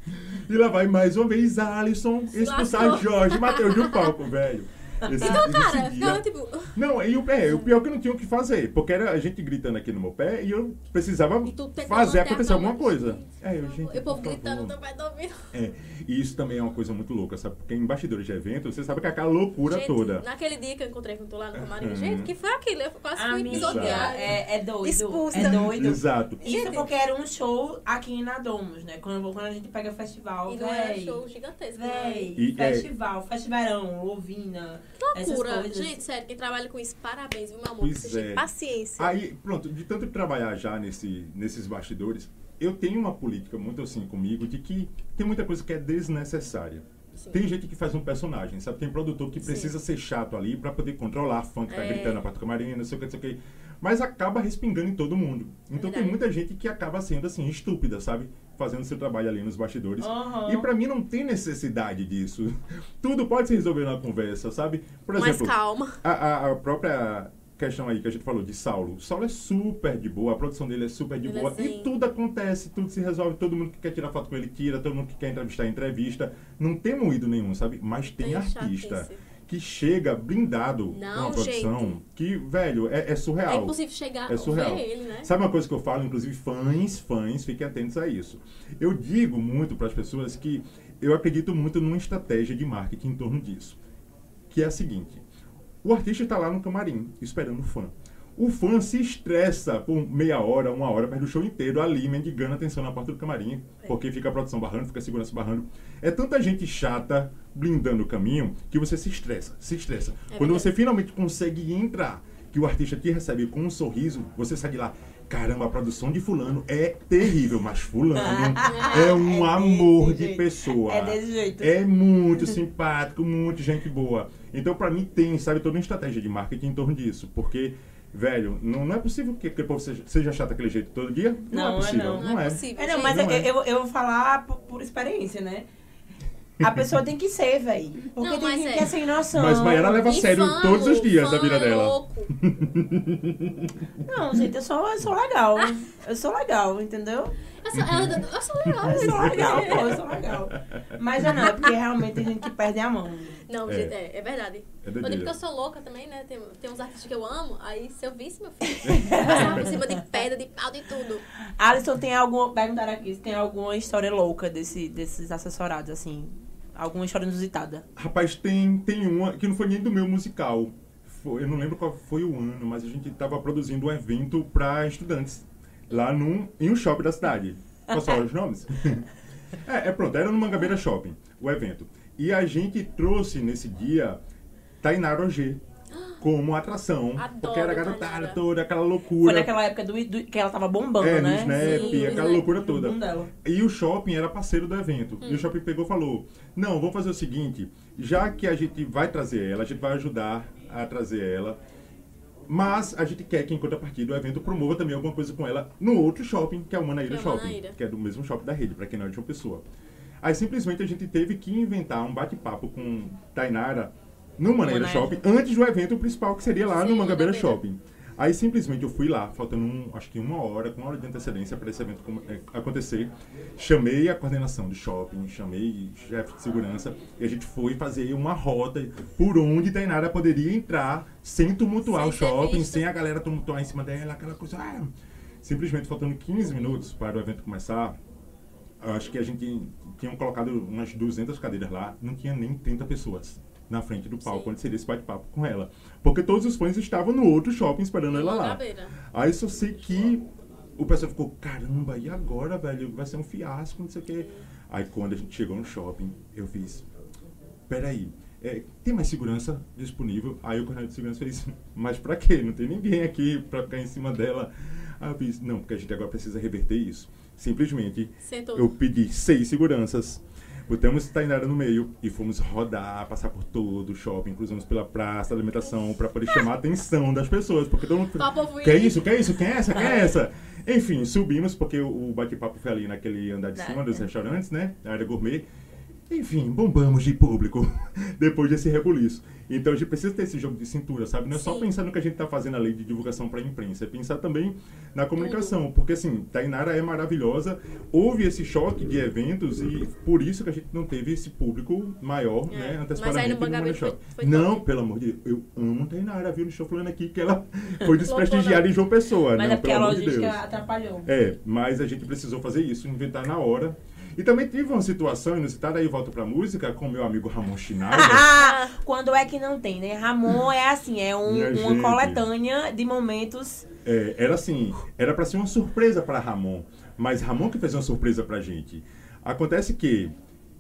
E lá vai mais uma vez Alisson expulsar. Jorge Matheus do palco, velho. Esse- Então, cara, ficava tipo. Não, e o, é, o pior é que eu não tinha o que fazer, porque era a gente gritando aqui no meu pé e eu precisava E fazer acontecer alguma coisa. É, eu, gente, E o povo gritando, favor. teu pai tá ouvindo. É, e isso também é uma coisa muito louca, sabe? Porque em bastidores de evento, você sabe que é aquela loucura Gente, toda. Naquele dia que eu encontrei com tu lá no camarim, Uhum. gente, que foi aquilo? Eu quase fui pisoteada. é, é doido. Expulsa. É doido. Exato. Isso Gente. porque era um show aqui na Domus, né? Quando, quando a gente pega festival, E não era véi. show gigantesco. né? Véi, E, é- festival, festivarão, Lovina. Essas Loucura. coisas. Gente, sério, quem trabalha com isso, parabéns, viu, meu amor? Pois Vocês têm é. paciência. Aí, pronto, de tanto trabalhar já nesse, nesses bastidores, eu tenho uma política muito assim comigo de que tem muita coisa que é desnecessária. Sim. Tem gente que faz um personagem, sabe? Tem produtor que Sim. precisa ser chato ali pra poder controlar a fã que tá É. gritando na do camarim, não sei o que, não sei o que. Mas acaba respingando em todo mundo. Então tem Verdade. muita gente que acaba sendo assim, estúpida, sabe? Fazendo seu trabalho ali nos bastidores. Aham. E pra mim não tem necessidade disso. Tudo pode ser resolvido na conversa, sabe? Por exemplo, calma. a, a- a própria questão aí que a gente falou de Saulo. Saulo é super de boa, a produção dele é super de Ele é boa. zen. e tudo acontece, tudo se resolve. Todo mundo que quer tirar foto com ele tira, todo mundo que quer entrevistar, entrevista. Não tem moído nenhum, sabe? Mas tem, Tem artista chatice. Que chega blindado com uma produção gente. que, velho, é, é surreal. É impossível chegar É surreal. ver ele, né? Sabe uma coisa que eu falo, inclusive fãs, fãs, fiquem atentos a isso. Eu digo muito para as pessoas que eu acredito muito numa estratégia de marketing em torno disso. Que é a seguinte: o artista está lá no camarim, esperando o fã. O fã se estressa por meia hora, uma hora, perde o show inteiro ali, mendigando atenção na porta do camarim, É. porque fica a produção barrando, fica a segurança barrando. É tanta gente chata blindando o caminho que você se estressa, se estressa. É Quando verdade. você finalmente consegue entrar, que o artista te recebe com um sorriso, você sai de lá. Caramba, a produção de fulano é terrível, mas fulano é um É amor de jeito. pessoa. É desse jeito. É muito simpático, muito gente boa. Então, pra mim, tem, sabe, toda uma estratégia de marketing em torno disso. Porque, velho, não, não é possível que aquele povo seja, seja chato daquele jeito todo dia. Não, Não, é é possível. não. Não é possível. É, não, mas Não eu, é. eu, eu vou falar por, por experiência, né? A pessoa tem que ser, velho. Porque Não, tem mas gente é. que é sem noção. Mas Maiara leva a sério fã, todos os dias da vida é dela. louco. Não, gente, eu sou, eu sou legal. Eu sou legal, entendeu? Eu sou, eu sou legal. Eu sou legal, pô, eu sou legal. Mas é não, é porque realmente tem gente que perde a mão. Não, É. gente, é, é verdade. É eu doideira. digo que eu sou louca também, né? Tem, tem uns artistas que eu amo, aí se eu visse, meu filho, eu passava por cima de pedra, de pau, de tudo. Alisson, tem alguma. Perguntaram aqui se tem alguma história louca desse, desses assessorados, assim. Alguma história inusitada. Rapaz, tem, tem uma que não foi nem do meu musical. Foi- eu não lembro qual foi o ano, mas a gente estava produzindo um evento para estudantes. Lá num, em um shopping da cidade. Posso falar os nomes? é, é pronto, era no Mangabeira Shopping, o evento. E a gente trouxe nesse dia Tainara OG como atração. Adoro porque era garotada toda, aquela Foi loucura. naquela época do, do- que ela tava bombando, É, no né? Snap, Sim, aquela né? loucura toda. E o shopping era parceiro do evento. Hum. E o shopping pegou e falou: Não, vamos fazer o seguinte: já que a gente vai trazer ela, a gente vai ajudar a trazer ela. Mas a gente quer que, em contrapartida, o evento promova também alguma coisa com ela no outro shopping, que é o Manaíra Que é o Shopping, Manaíra. que é do mesmo shopping da rede, para quem não é de uma pessoa. Aí simplesmente a gente teve que inventar um bate-papo com Tainara no Manaíra Manaíra. Shopping, antes do evento principal, que seria lá Sim, no Mangabeira Mangabeira. Shopping. Aí simplesmente eu fui lá, faltando um, acho que uma hora, com uma hora de antecedência para esse evento é, acontecer. Chamei a coordenação do shopping, chamei chefe de segurança e a gente foi fazer uma rota por onde Tainara poderia entrar sem tumultuar Sem o shopping, vista. sem a galera tumultuar em cima dela, aquela coisa. ah. Simplesmente faltando 15 minutos para o evento começar, acho que a gente tinha colocado umas 200 cadeiras lá, não tinha nem 30 pessoas na frente do palco, Sim. onde seria esse bate-papo com ela. Porque todos os fãs estavam no outro shopping esperando ela lá. Aí só sei que o pessoal ficou, caramba, e agora, velho? Vai ser um fiasco, não sei o quê. Aí quando a gente chegou no shopping, eu fiz, peraí, é, tem mais segurança disponível? Aí o coordenador de segurança fez, mas pra quê? Não tem ninguém aqui pra ficar em cima dela. Aí eu fiz, não, porque a gente agora precisa reverter isso. Simplesmente, Sentou. eu pedi seis seguranças, botamos Tainara no meio e fomos rodar, passar por todo o shopping, cruzamos pela praça da alimentação pra poder chamar a atenção das pessoas, porque todo mundo Pra povo ir. Quer isso? Quer isso? Quem é essa? Quem é essa? Enfim, subimos, porque o bate-papo foi ali naquele andar de cima dos é. restaurantes, né? A área gourmet. Enfim, bombamos de público depois desse rebuliço. Então a gente precisa ter esse jogo de cintura, sabe? Não é só Sim. pensar no que a gente está fazendo a lei de divulgação para a imprensa, é pensar também na comunicação. Porque assim, Tainara é maravilhosa, houve esse choque de eventos e por isso que a gente não teve esse público maior, É. né? Mas Antecipadamente aí no no foi- foi Não, top. pelo amor de Deus, eu amo Tainara, viu? Não estou falando aqui que ela foi desprestigiada em João Pessoa, Mas não, é porque a pelo de logística Deus. atrapalhou. É, mas a gente precisou fazer isso, inventar na hora. E também tive uma situação inusitada, aí volto pra música, com meu amigo Ramon Schneider. Ah, quando é que não tem, né? Ramon é assim, é um- uma gente. coletânea de momentos. É, era assim, era pra ser uma surpresa pra Ramon, mas Ramon que fez uma surpresa pra gente. Acontece que,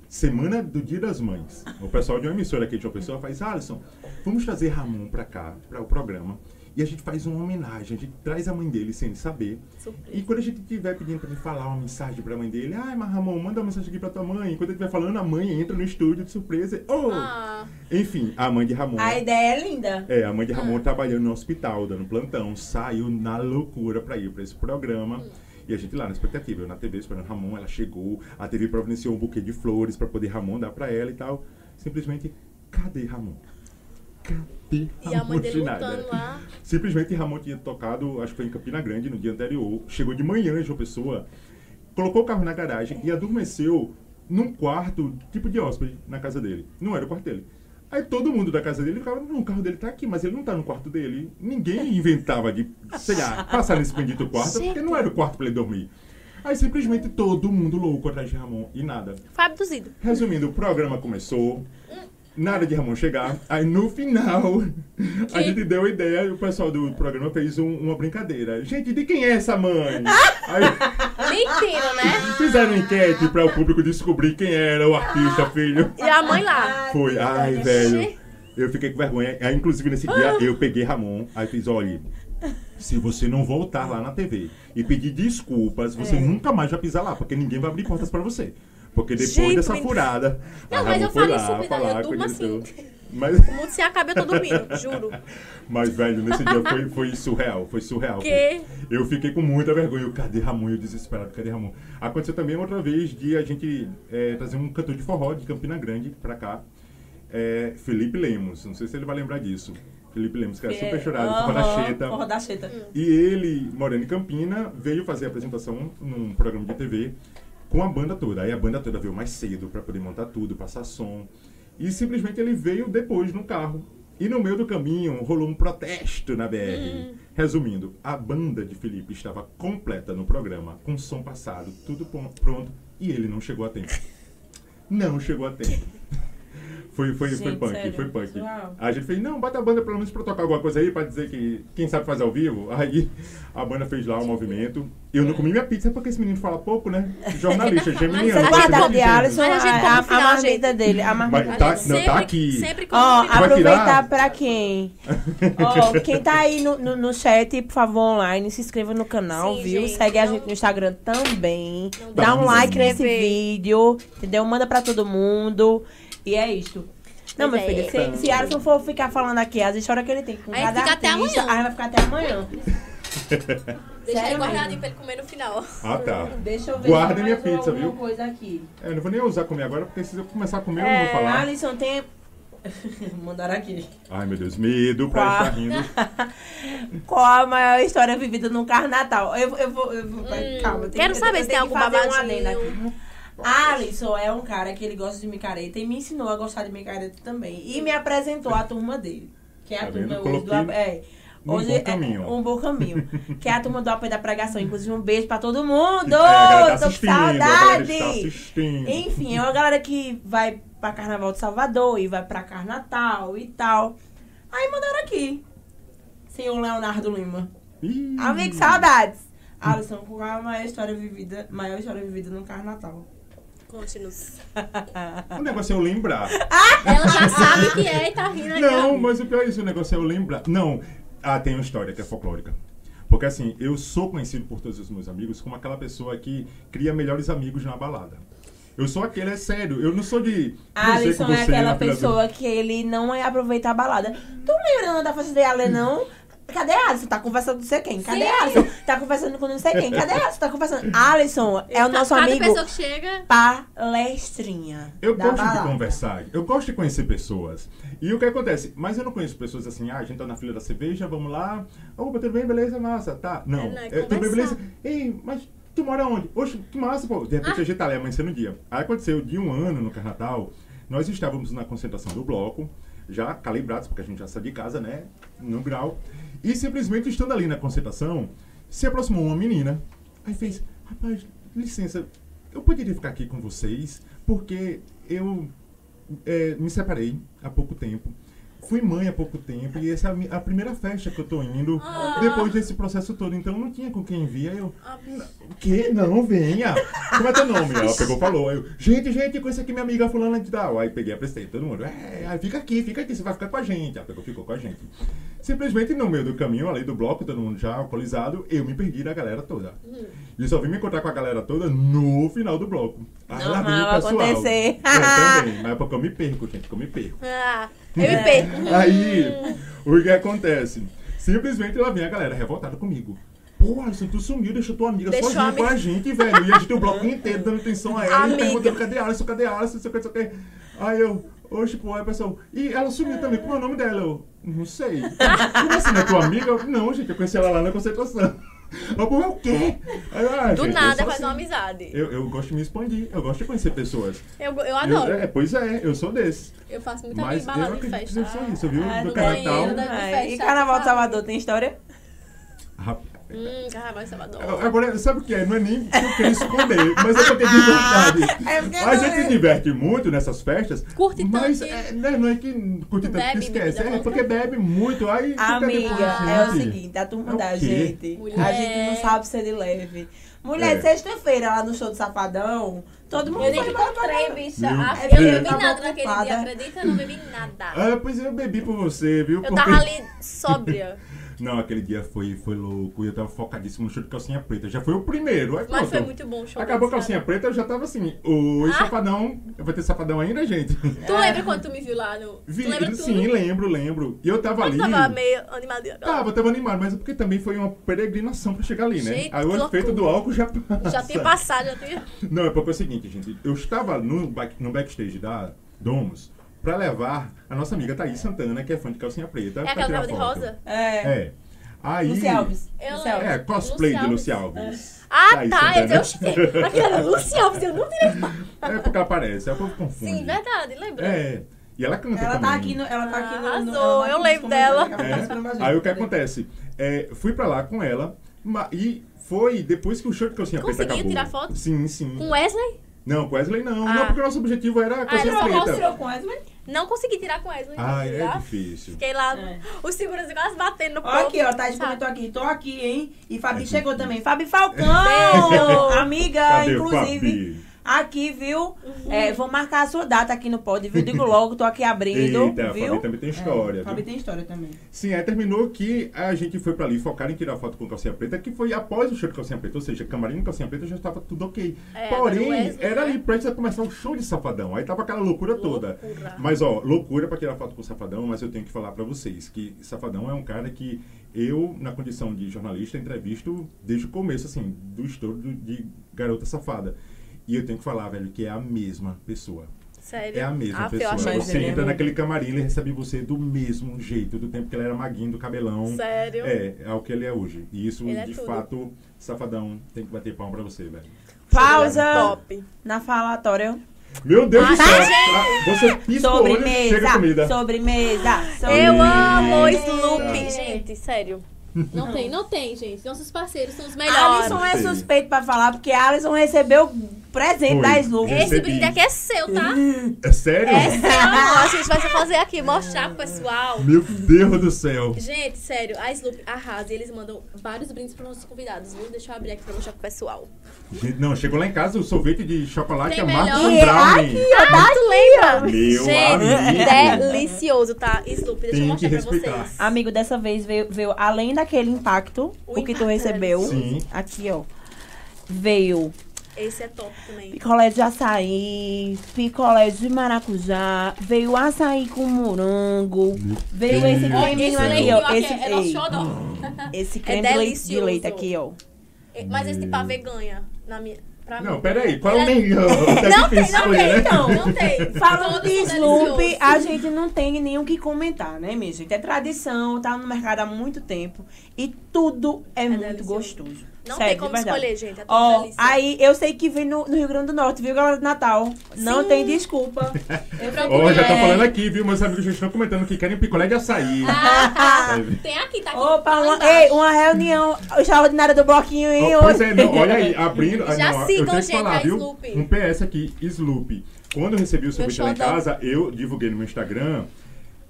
semana do Dia das Mães, o pessoal de uma emissora aqui de uma pessoa faz, Alisson, vamos trazer Ramon pra cá, para o programa, e a gente faz uma homenagem, a gente traz a mãe dele sem ele saber, Surpresa. E quando a gente estiver pedindo pra ele falar uma mensagem pra mãe dele, ai, mas Ramon, manda uma mensagem aqui pra tua mãe. Enquanto ele estiver falando, a mãe entra no estúdio de surpresa. Oh! Ah, Enfim, a mãe de Ramon. A ideia é linda. É, a mãe de Ramon trabalhando no hospital, dando plantão, saiu na loucura pra ir pra esse programa. E a gente lá na expectativa, eu na TV esperando Ramon, ela chegou, a TV providenciou um buquê de flores pra poder Ramon dar pra ela e tal. Simplesmente, cadê Ramon? Ramon? e a mãe dele lutando lá. Simplesmente Ramon tinha tocado, acho que foi em Campina Grande no dia anterior. Chegou de manhã em João Pessoa, colocou o carro na garagem e adormeceu num quarto, tipo de hóspede, na casa dele. Não era o quarto dele. Aí todo mundo da casa dele ficava, não, o carro dele tá aqui, mas ele não tá no quarto dele. Ninguém inventava de, sei lá, passar nesse bendito quarto, porque não era o quarto pra ele dormir. Aí simplesmente todo mundo louco atrás de Ramon e nada. Foi abduzido. Resumindo, o programa começou, nada de Ramon chegar, aí no final a Que? gente deu a ideia e o pessoal do programa fez um- uma brincadeira. Gente, de quem é essa mãe? aí Mentira, né? fizeram enquete para o público descobrir quem era o artista, filho. E a mãe lá. Foi, ai, velho. Eu fiquei com vergonha. Aí, inclusive, nesse dia, eu peguei Ramon, aí fiz, olha, se você não voltar lá na TV e pedir desculpas, você nunca mais vai pisar lá, porque ninguém vai abrir portas pra você. Porque depois Gente, dessa furada, Não, a mas eu foi faria lá isso, vida, falar eu durmo assim. Mas, O mundo se acaba, eu tô dormindo, juro. mas, velho, nesse dia foi, foi surreal, foi surreal. Que? Eu fiquei com muita vergonha. Cadê Ramon? Eu desesperado, cadê Ramon? Aconteceu também outra vez de a gente é, trazer um cantor de forró de Campina Grande pra cá. É, Felipe Lemos, não sei se ele vai lembrar disso. Felipe Lemos, que era super chorado, Cheta. Forró da Cheta. E ele, morando em Campina, veio fazer a apresentação num programa de TV com a banda toda. Aí a banda toda veio mais cedo para poder montar tudo, passar som. E simplesmente ele veio depois no carro. E no meio do caminho rolou um protesto na BR. Resumindo, a banda de Felipe estava completa no programa, com som passado, tudo pronto, e ele não chegou a tempo. Não chegou a tempo. Foi, foi, foi Gente, punk, sério, foi punk. surreal. A gente fez, não, bota a banda pelo menos pra tocar alguma coisa aí, pra dizer que quem sabe faz ao vivo. Aí a banda fez lá o movimento. Eu não comi minha pizza porque esse menino fala pouco, né? Jornalista, geminiano. Mas Você a gente guardar come- de Alisson, Mas a a, a marmita gente. dele. A marmita Mas dele. tá- A gente não, tá sempre- aqui. Sempre come Ó, vai aproveitar pra quem? Ó, quem tá aí no, no, no chat, por favor, online, se inscreva no canal, Sim, viu? gente, Segue a não- gente no Instagram também. Não Dá dá um like se nesse vídeo, entendeu? Manda pra todo mundo. E é isto. Não, meu filho, é. se, se Alisson for ficar falando aqui as histórias que ele tem com Aí cada fica até artista, amanhã. aí vai ficar até amanhã. Deixa aí Sério guardadinho mesmo? pra ele comer no final. Ah, tá. Deixa eu ver Guarda minha mais pizza, alguma viu? coisa aqui. É, não vou nem usar comer agora, porque se eu começar a comer, eu É, não vou falar. Alisson, tem... Mandaram aqui. Ai, meu Deus, medo pra Qual? estar rindo. Qual a maior história vivida no carnaval? Eu, eu vou. Eu vou Hum, calma, eu tenho quero que- saber eu se tenho tem que algum fazer um babadinho. adendo aqui. Alisson é um cara que ele gosta de micareta e me ensinou a gostar de micareta também. E me apresentou a turma dele. Que é a Tá turma hoje do. É, hoje bom é caminho. um bom caminho. que é a turma do AP da pregação. Inclusive, um beijo pra todo mundo! É, tá Tô com saudade! Enfim, é uma galera que vai pra Carnaval de Salvador e vai pra Carnatal e tal. Aí mandaram aqui. Senhor Leonardo Lima. Ih, Amigo, saudades. Alisson, qual é a maior história vivida, maior história vivida no Carnatal? Conte-nos. O negócio é eu lembrar. Ela já sabe o que é e tá rindo. Não, mas o pior é isso, o negócio é eu lembrar. Não, ah, tem uma história que é folclórica. Porque assim, eu sou conhecido por todos os meus amigos como aquela pessoa que cria melhores amigos na balada. Eu sou aquele, é sério. Eu não sou de Alisson é aquela fila do- pessoa que ele não é aproveitar a balada. Tu lembra da festa de Ale, não? Cadê Alisson? Tá conversando com não sei quem. Cadê Sim. Alisson? Tá conversando com não sei quem. Cadê Alisson? Tá conversando. Alisson é o nosso Cada amigo pessoa que chega. palestrinha. Eu da gosto de balada. conversar, eu gosto de conhecer pessoas. E o que acontece? Mas eu não conheço pessoas assim, ah, a gente tá na fila da cerveja, vamos lá. Opa, tudo bem, beleza, massa, tá. Não, É, não, é tudo bem, beleza. Ei, mas tu mora onde? Oxe, que massa, pô. De repente a gente tá ali amanhecendo o dia. Aí aconteceu de um ano no Carnatal, nós estávamos na concentração do bloco, já calibrados, porque a gente já saiu de casa, né, no grau. E simplesmente estando ali na concentração, se aproximou uma menina. Aí fez, rapaz, licença, eu poderia ficar aqui com vocês, porque eu é, me separei há pouco tempo. Fui mãe há pouco tempo e essa é a primeira festa que eu tô indo Ah. depois desse processo todo. Então não tinha com quem vir. Aí eu, Ah, o quê? Não, venha. Como é teu nome? Ela pegou e falou. Eu, gente, gente, conheço aqui minha amiga fulana de tal. Aí peguei, apresentei todo mundo. É, aí fica aqui, fica aqui, você vai ficar com a gente. Ela pegou, ficou com a gente. Simplesmente no meio do caminho, ali do bloco, todo mundo já alcoolizado, eu me perdi da galera toda. E só vim me encontrar com a galera toda no final do bloco. Aí lá vem o Normal pessoal. acontecer. Eu também, mas é porque eu me perco, gente, que eu me perco. Ah, eu me perco. Aí, o que acontece? Simplesmente lá vem a galera revoltada comigo. Pô, Alisson, tu sumiu, deixou tua amiga Deixou sozinha a com a gente, velho. E a gente tem o bloco inteiro dando atenção a ela e perguntando cadê Alisson, cadê Alisson, não sei o que, não sei o que. Aí eu, oxe, pô, aí e ela sumiu também, como é o nome dela? Eu, não sei. Como assim, não é tua amiga? Não, gente, eu conheci ela lá na concentração. Eu, pô, é o quê? Aí, eu, ah, Do gente, eu nada faz uma assim. amizade. Eu, eu gosto de me expandir, eu gosto de conhecer pessoas. Eu, eu Eu- adoro. é, pois é, eu sou desse. Eu faço muita Mas eu balada em acredito que seja isso, viu? Ah, Do do Carnaval. banheiro, da- de É, festa, E Carnaval de? Salvador tem história? Rap- Hum, carnaval em Salvador. Agora, sabe o que é? Não é nem que eu quero esconder, mas é porque de verdade. É A gente é. se diverte muito nessas festas. Curte mas tanto que- é, né, não é que curte tanto que esquece. É porque bebe muito. Aí Amiga, é o seguinte, a turma É da quê? gente, Mulher. a gente não sabe ser de leve. Mulher, É. sexta-feira lá no show do Safadão, todo mundo Eu nem foi embora pra encontrei, casa. bicha. Ah, eu não bebi nada naquele ocupada. dia, acredita? Eu não bebi nada. Ah, pois eu bebi por você, viu? Eu Porque- tava ali sóbria. Não, aquele dia foi, foi louco. E eu tava focadíssimo no show de calcinha preta. Já foi o primeiro. Aí Mas pronto. foi muito bom o show. Acabou a calcinha preta, eu já tava assim. Oi, Ah. safadão. Vai ter safadão ainda, gente? Tu lembra quando tu me viu lá no. Vi, tu lembra tudo? sim, lembro, lembro. E eu tava Mas ali. tava meio animadinha. Tava, tava animado, mas é porque também foi uma peregrinação pra chegar ali, né? Gente, Aí o efeito do álcool já passa. Já tinha passado, já tinha. Não, é porque é o seguinte, gente. Eu estava no, back- no backstage da Domus pra levar a nossa amiga Thaís Santana, que é fã de calcinha preta. É aquela tirar tava de foto. rosa? É. É. Aí. Luci Alves. Eu. É, cosplay Luci de Luci Alves. Alves. Ah, Thaís tá. Eu Santana. disse, aquela Luci Alves, eu não tirei foto. É porque ela aparece, aí o povo confunde. Sim, verdade, lembra? É. E ela canta Ela também. tá aqui no. Ela tá aqui no. no Arrasou, ela tá eu lembro dela. tá gente. Aí o que acontece? É, fui pra lá com ela ma- e foi depois que o show de calcinha preta Conseguiu acabou. tirar foto? Sim, sim. Com Wesley? Não, com Wesley não. Ah. Não, porque o nosso objetivo era a calcinha só preta. Mostrou com Wesley? Não consegui tirar com Wesley. Ah, é Já difícil. Fiquei lá, É. os seguranças quase batendo no Ó, povo. aqui, ó, Thaís sabe? comentou aqui. Tô aqui, hein? E Fabi É, chegou também. Fabi Falcão! Amiga, Cadê o inclusive. Fabi? Aqui, viu? Uhum. É, vou marcar a sua data aqui no pod, viu? Digo logo, tô aqui abrindo. Eita, a viu? Fabi também tem história, É, Fabi viu? tem história também. Sim, aí terminou que a gente foi pra ali focar em tirar foto com calcinha preta, que foi após o show de calcinha preta, ou seja, camarim e calcinha preta já estava tudo ok. É, Porém, Wesley, era né? ali prestes a começar o show de Safadão. Aí tava aquela loucura toda. Loucura. Mas ó, loucura pra tirar foto com o Safadão, mas eu tenho que falar pra vocês que Safadão é um cara que eu, na condição de jornalista, entrevisto desde o começo, assim, do estouro de Garota Safada. E eu tenho que falar, velho, que é a mesma pessoa. Sério? É a mesma Ah, pessoa. Você é entra muito- naquele camarim, ele recebe você do mesmo jeito, do tempo que ele era maguinho, do cabelão. Sério? É, é o que ele é hoje. E isso, Ele é de tudo. fato, Safadão tem que bater palma pra você, velho. Pausa Top. na falatória. Meu Deus do Ah, céu! gente! Ah, Você pisca olho, chega comida. Sobremesa. Sobremesa. Eu amo. Sloop, gente, sério. Não tem, não tem, gente. Nossos parceiros são os melhores. Alisson é suspeito pra falar, porque Alisson recebeu presente Foi. da Sloop. Esse- brinde aqui é seu, tá? É sério? É seu, amor. A gente vai fazer aqui, mostrar pro pessoal. Meu Deus do céu. Gente, sério, a Sloop arrasa e eles mandam vários brindes para nossos convidados, viu? Deixa eu abrir aqui pra mostrar pro pessoal. Gente, Não, chegou lá em casa o sorvete de chocolate Tem amargo melhor? com E brownie. Ah, tu lembra? Meu Gente, amigo. delicioso, tá? Sloop, deixa eu Tem mostrar que pra respeitar. vocês. Amigo, dessa vez veio, veio além daquele impacto, O o, que tu impacto, recebeu. Sim. Aqui, ó. Veio Esse é top também. Picolé de açaí, picolé de maracujá, veio açaí com morango, veio Deus. esse creminho aqui, ó. aqui Esse, é ei, esse É creme de leite, de delicioso. leite aqui, ó. É, Mas esse de pavê ganha. Na minha, pra Não, mim. peraí, qual é o Ele melhor? Tá Não tem, não escolher, tem, né? então. Não tem. Falando de Sloop, a gente não tem nem o que comentar, né, minha gente? É tradição, tá no mercado há muito tempo e tudo é, muito delicioso. gostoso. Não Sério, tem como de verdade. escolher, gente. É tudo Ó, delícia. aí eu sei que vem no, no Rio Grande do Norte, viu, galera do Natal? Não Sim. tem desculpa. Eu Ó, já tá falando aqui, viu? Meus amigos já estão comentando que querem picolé de açaí. Ah, tem aqui, tá aqui. Opa, uma, ei, uma reunião extraordinária do bloquinho, hein? Ó, pois hoje. é, não, olha aí, abrindo. Já não, sigam, eu tenho que gente, falar, a viu? Sloop. Um PS aqui, Sloop. Quando eu recebi o sorvete lá em casa, eu divulguei no meu Instagram.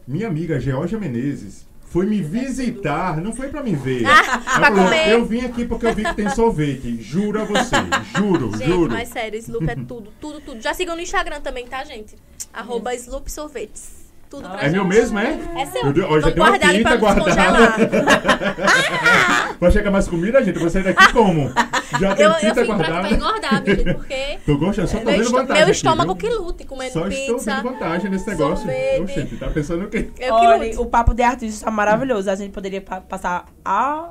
Minha amiga Georgia Menezes foi me visitar, não foi pra me ver. Ah, pra falou, comer. Eu vim aqui porque eu vi que tem sorvete. Juro a você, juro, Gente, juro. mas sério, Sloop é tudo, tudo, tudo. Já sigam no Instagram também, tá, gente? Arroba Sloop Sorvetes. Tudo pra É meu mesmo, é? É seu. Eu dei- ó, já tem uma guardar pinta pra guardada. descongelar. Vai chegar mais comida, gente? Você daqui como? Já tem Eu, eu pinta vim pra, pra guardada? engordar, porque Tô gostando, só tô meu, vendo vantagem meu aqui, estômago viu? que lute comendo Só estou pizza. vendo vantagem nesse negócio. sorvete. Gente, tá pensando o quê? Eu que Olha, lute. o papo de artista tá maravilhoso. A gente poderia pa- passar a,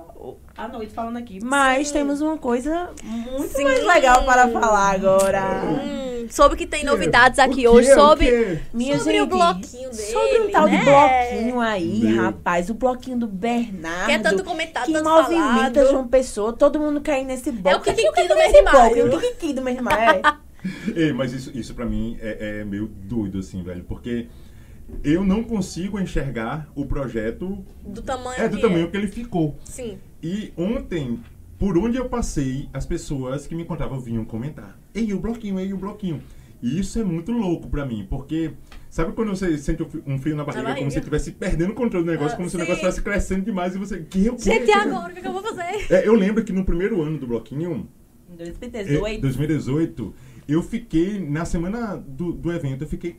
a noite falando aqui. Mas Sim. temos uma coisa muito Sim. mais legal para falar agora. Hum, soube que tem Que? novidades aqui hoje O sobre? Minha sobre gente, o bloquinho dele. Sobre um tal de né? bloquinho aí, rapaz. O bloquinho do Bernardo. Que é tanto comentado, que tanto movimenta falado. João Pessoa. Todo mundo cai nesse bloco. É o Kikiki que do nesse mês de bloco, maio. O Kikiki do mês de maio, é. Ei, mas isso, isso pra mim é, é meio doido, assim, velho. Porque eu não consigo enxergar o projeto Do tamanho é do que tamanho que ele ficou. Sim. E ontem, por onde eu passei, as pessoas que me encontravam vinham comentar. Ei, o bloquinho, ei, o bloquinho. E isso é muito louco pra mim, porque sabe quando você sente um fri- frio na barriga, barriga. como se estivesse perdendo o controle do negócio, Ah, como se o sim. negócio estivesse crescendo demais e você. Que eu Gente, e agora? O que, que eu vou fazer? É, eu lembro que no primeiro ano do bloquinho, Em eh, 2018. 2018, eu fiquei, na semana do, do evento, eu fiquei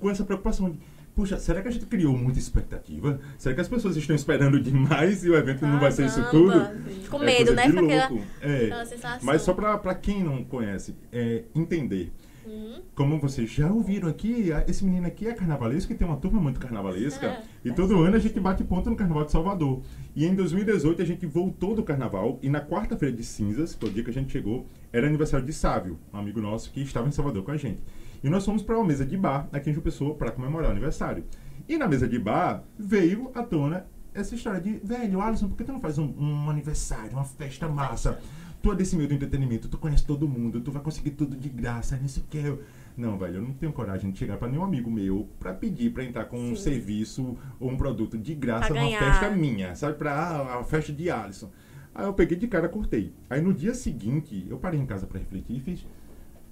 com essa preocupação de, puxa, será que a gente criou muita expectativa? Será que as pessoas estão esperando demais e o evento não vai ser isso tudo? Caramba. Com É medo, né? de Fica aquela. É. aquela sensação. Mas só pra quem não conhece, é, entender. Uhum. Como vocês já ouviram aqui, esse menino aqui é carnavalesco e tem uma turma muito carnavalesca. É. E todo ano a gente bate ponto no Carnaval de Salvador. E em 2018 a gente voltou do carnaval e na quarta-feira de cinzas, que foi o dia que a gente chegou, era aniversário de Sávio, um amigo nosso que estava em Salvador com a gente. E nós fomos para uma mesa de bar aqui em João Pessoa para comemorar o aniversário. E na mesa de bar veio à tona essa história de, velho, Alisson, por que tu não faz um, um aniversário, uma festa massa? Tu é desse meio do entretenimento, tu conhece todo mundo, tu vai conseguir tudo de graça, nisso que eu... Não, velho, eu não tenho coragem de chegar para nenhum amigo meu para pedir para entrar com um Sim. serviço ou um produto de graça numa festa minha, sabe? Pra ah, a festa de Alisson. Aí eu peguei de cara, cortei. Aí no dia seguinte, eu parei em casa para refletir e fiz: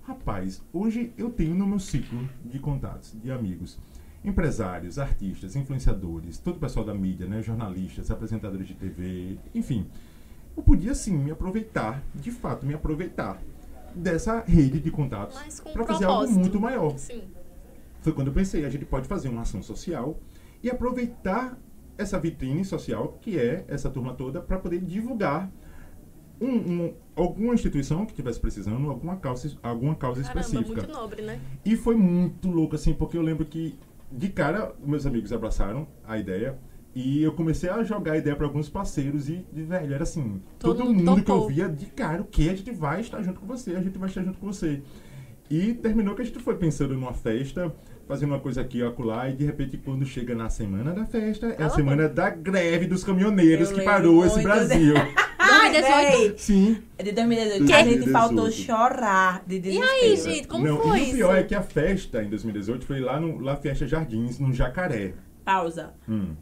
Rapaz, hoje eu tenho no meu ciclo de contatos, de amigos, empresários, artistas, influenciadores, todo o pessoal da mídia, né? Jornalistas, apresentadores de TV, enfim. Eu podia sim me aproveitar, de fato, me aproveitar dessa rede de contatos para fazer algo muito maior Sim. foi quando eu pensei, a gente pode fazer uma ação social e aproveitar essa vitrine social, que é essa turma toda, para poder divulgar um- um- alguma instituição que estivesse precisando, alguma causa, alguma causa Caramba, específica. muito nobre, né? E foi muito louco, assim, porque eu lembro que, de cara, meus amigos abraçaram a ideia. E eu comecei a jogar a ideia para alguns parceiros e, e, velho, era assim, Todo todo, mundo mundo que eu topou. via, de cara, o que? A gente vai estar junto com você, a gente vai estar junto com você. E terminou que a gente foi pensando numa festa, fazendo uma coisa aqui acolá, e de repente, quando chega na semana da festa, é a semana da greve dos caminhoneiros Eu que parou esse Brasil. Ai, 2018. véi, Sim. É de 2018. Que? A gente 2018. faltou chorar de E desespero. aí, gente, como Não, foi e o isso? pior é que a festa em 2018 foi lá no La Fiesta Jardins, no Jacaré. Pausa. Hum.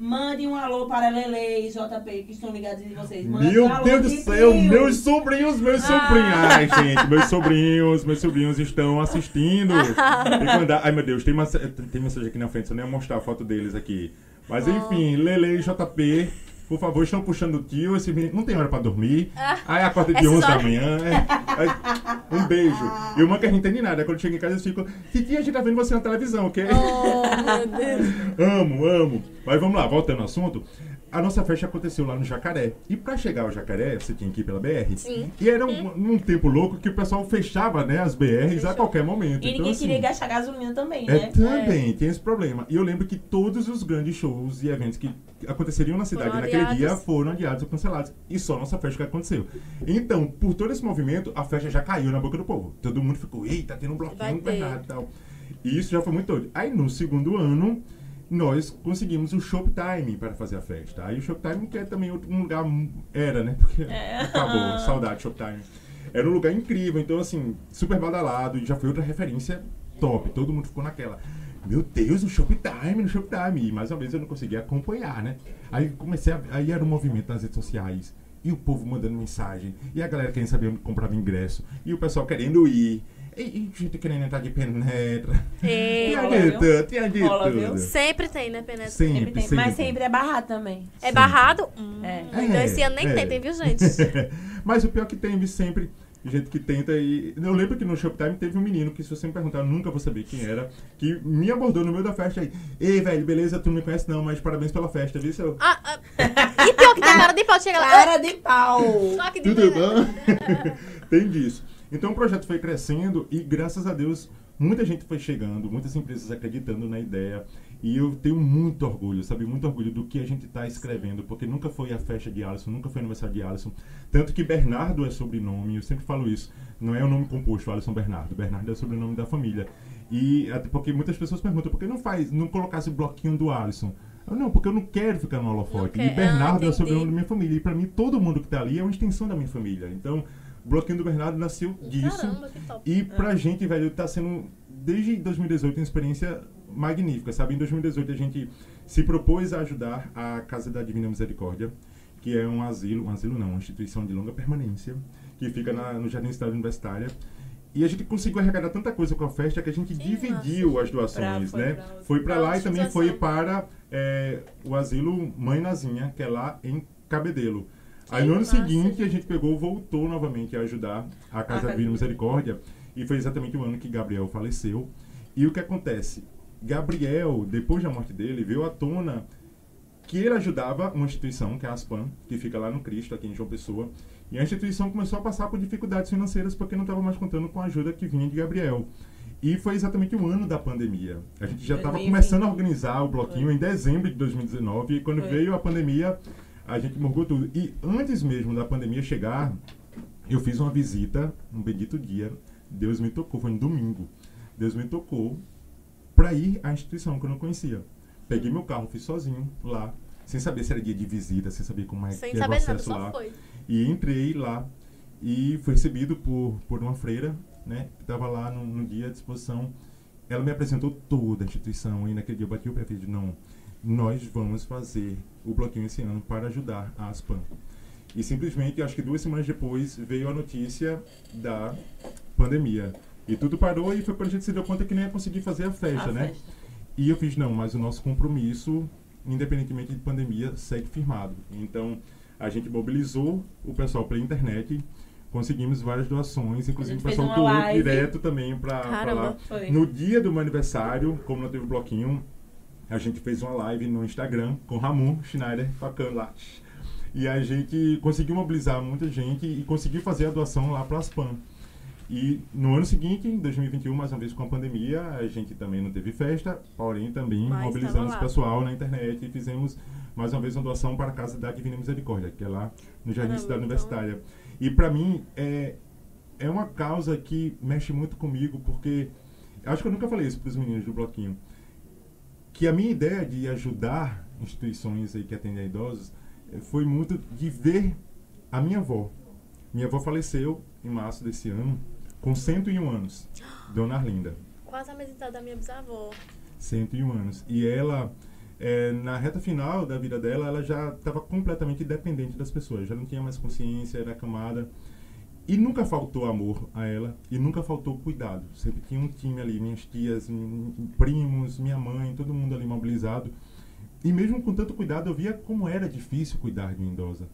Mande um alô para Lele e JP que estão ligados em vocês. Mande Meu um alô Deus do de céu, meus sobrinhos, meus Ah. sobrinhos. Ai, gente, meus sobrinhos, meus sobrinhos estão assistindo. Tem que mandar. Ai, meu Deus, tem, massa- tem mensagem aqui na frente, eu nem ia mostrar a foto deles aqui. Mas Oh. enfim, Lele e JP, por favor, estão puxando o tio. Esse menino não tem hora pra dormir. Aí acorda de Essas 11 da manhã. é. Um beijo. E uma que a gente não entende nada. Quando chega em casa, eles ficam. Titia, a gente tá vendo você na televisão, ok? Oh, meu Deus. Amo, amo. Mas vamos lá, voltando ao assunto. A nossa festa aconteceu lá no Jacaré. E para chegar ao Jacaré, você tinha que ir pela BR. Sim. E era um, um tempo louco que o pessoal fechava, né, as BRs a Fechou. qualquer momento. E então, ninguém assim, queria gastar gasolina também, é, né? também, tem esse problema. E eu lembro que todos os grandes shows e eventos que aconteceriam na cidade Foram naquele dia adiados. foram adiados ou cancelados. E só a nossa festa que aconteceu. Então, por todo esse movimento, a festa já caiu na boca do povo. Todo mundo ficou, eita, tendo um bloquinho e tal. E isso já foi muito doido. Aí no segundo ano, nós conseguimos o Shoptime para fazer a festa. Aí o Shoptime, que é também outro- um lugar. Era, né? Porque É. acabou, saudade Shoptime. Era um lugar incrível, então assim, super badalado, e já foi outra referência top. Todo mundo ficou naquela. Meu Deus, o Shoptime, no Shoptime. E mais uma vez eu não conseguia acompanhar, né? Aí comecei a. Aí era um movimento nas redes sociais. E o povo mandando mensagem. E a galera querendo saber onde comprava ingresso. E o pessoal querendo ir. E, gente querendo entrar de penetra. É, Tinha de viu? tudo, tinha de Rola, viu? tudo. sempre tem, né, Penetra? Sempre, Sempre tem, sempre. mas sempre é barrado também. É barrado? Hum, É. Então esse ano nem É, tem, é. tem, viu, gente? Mas o pior que tem, vi sempre gente que tenta e eu lembro que no Shoptime teve um menino que se você me perguntar, eu nunca vou saber quem era, que me abordou no meio da festa aí. Ei, velho, beleza, tu não me conhece não, mas parabéns pela festa, viu, seu? Ah, ah, e pior que tem cara de pau, chega lá. Cara de pau! Só que de Tudo bom? Tem disso. Então o projeto foi crescendo e graças a Deus muita gente foi chegando, muitas empresas acreditando na ideia. E eu tenho muito orgulho, sabe? Muito orgulho do que a gente está escrevendo, porque nunca foi a festa de Alisson, nunca foi o aniversário de Alisson. Tanto que Bernardo é sobrenome, eu sempre falo isso. Não é o nome composto, Alisson Bernardo. Bernardo é sobrenome da família. E até porque muitas pessoas perguntam, por que não faz, não colocasse o bloquinho do Alisson? Eu, não, porque eu não quero ficar no holofote. E quer. Bernardo Ah, é o sobrenome da minha família. E para mim, todo mundo que está ali é uma extensão da minha família. Então, o bloquinho do Bernardo nasceu disso. Caramba, que top. E pra gente, velho, tá sendo, desde 2018, uma experiência magnífica, sabe? Em 2018 a gente se propôs a ajudar a Casa da Divina Misericórdia, que é um asilo, um asilo não, uma instituição de longa permanência, que fica na- no Jardim Cidade Universitária. E a gente conseguiu arrecadar tanta coisa com a festa que a gente Que dividiu as doações, Pra- foi né? pra- Foi pra lá e também foi para é, o asilo Mãe Nazinha, que é lá em Cabedelo. Aí no ano massa, seguinte a gente. pegou, voltou novamente a ajudar a Casa Divina de Misericórdia e foi exatamente o ano que Gabriel faleceu. E o que acontece? Gabriel, depois da morte dele, veio à tona que ele ajudava uma instituição, que é a Aspan, que fica lá no Cristo, aqui em João Pessoa. E a instituição começou a passar por dificuldades financeiras porque não estava mais contando com a ajuda que vinha de Gabriel. E foi exatamente o ano da pandemia. A gente já estava 2020. começando a organizar o bloquinho em dezembro de 2019 e quando Foi. veio a pandemia, a gente morgou tudo. E antes mesmo da pandemia chegar, eu fiz uma visita, um bendito dia. Deus me tocou, foi no domingo. Deus me tocou para ir à instituição que eu não conhecia. Peguei meu carro, fui sozinho lá, sem saber se era dia de visita, sem saber como é Sem que era o saber nada, acesso só lá. foi. E entrei lá e fui recebido por, por uma freira, né? Que estava lá no, no dia à disposição. Ela me apresentou toda a instituição e naquele dia eu bati o pé e não, nós vamos fazer o bloquinho esse ano para ajudar a Aspan. E simplesmente, acho que duas semanas depois, veio a notícia da pandemia. E tudo parou e foi quando a gente se deu conta que nem ia conseguir fazer a festa, A né? festa. E eu fiz, não, mas o nosso compromisso, independentemente de pandemia, segue firmado. Então, a gente mobilizou o pessoal pela internet, conseguimos várias doações, inclusive o pessoal doou direto também para lá. Foi. No dia do meu aniversário, como não teve bloquinho, a gente fez uma live no Instagram com Ramon Schneider tocando lá. E a gente conseguiu mobilizar muita gente e conseguiu fazer a doação lá para as PAN. E no ano seguinte, em 2021, mais uma vez com a pandemia, a gente também não teve festa, porém também Mas mobilizamos o pessoal na internet e fizemos mais uma vez uma doação para a Casa da Divina Misericórdia, que é lá no Jardim Caramba, Cidade então- Universitária. E para mim é, é uma causa que mexe muito comigo, porque acho que eu nunca falei isso para os meninos do bloquinho, que a minha ideia de ajudar instituições aí que atendem a idosos eh, foi muito de ver a minha avó. Minha avó faleceu em março desse ano, com 101 anos, Dona Arlinda. Quase a mesma idade da minha bisavó. 101 anos. E ela, eh, na reta final da vida dela, ela já estava completamente dependente das pessoas, já não tinha mais consciência, era acamada. E nunca faltou amor a ela e nunca faltou cuidado. Sempre tinha um time ali, minhas tias, primos, minha mãe, todo mundo ali mobilizado. E mesmo com tanto cuidado, eu via como era difícil cuidar de uma idosa.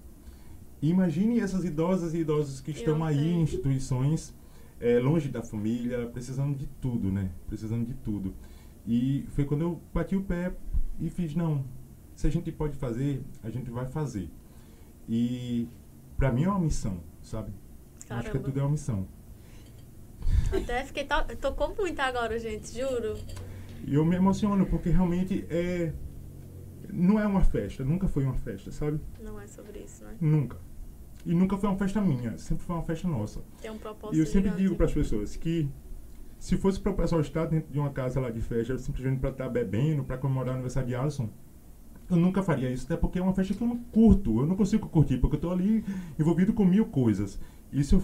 Imagine essas idosas e idosos que estão aí sei. em instituições, eh, longe da família, precisando de tudo, né? Precisando de tudo. E foi quando eu bati o pé e fiz, não, se a gente pode fazer, a gente vai fazer. E para mim é uma missão, sabe? Acho que Caramba. tudo é uma missão. Até fiquei. To... Tocou muito agora, gente, juro. E eu me emociono porque realmente é não é uma festa, nunca foi uma festa, sabe? Não é sobre isso, né? Nunca. E nunca foi uma festa minha, sempre foi uma festa nossa. Tem um propósito. E eu sempre gigante. digo para as pessoas que se fosse para o pessoal estar dentro de uma casa lá de festa, simplesmente para estar bebendo, para comemorar o aniversário de Alisson, eu nunca faria isso, até porque é uma festa que eu não curto, eu não consigo curtir, porque eu estou ali envolvido com mil coisas. Se eu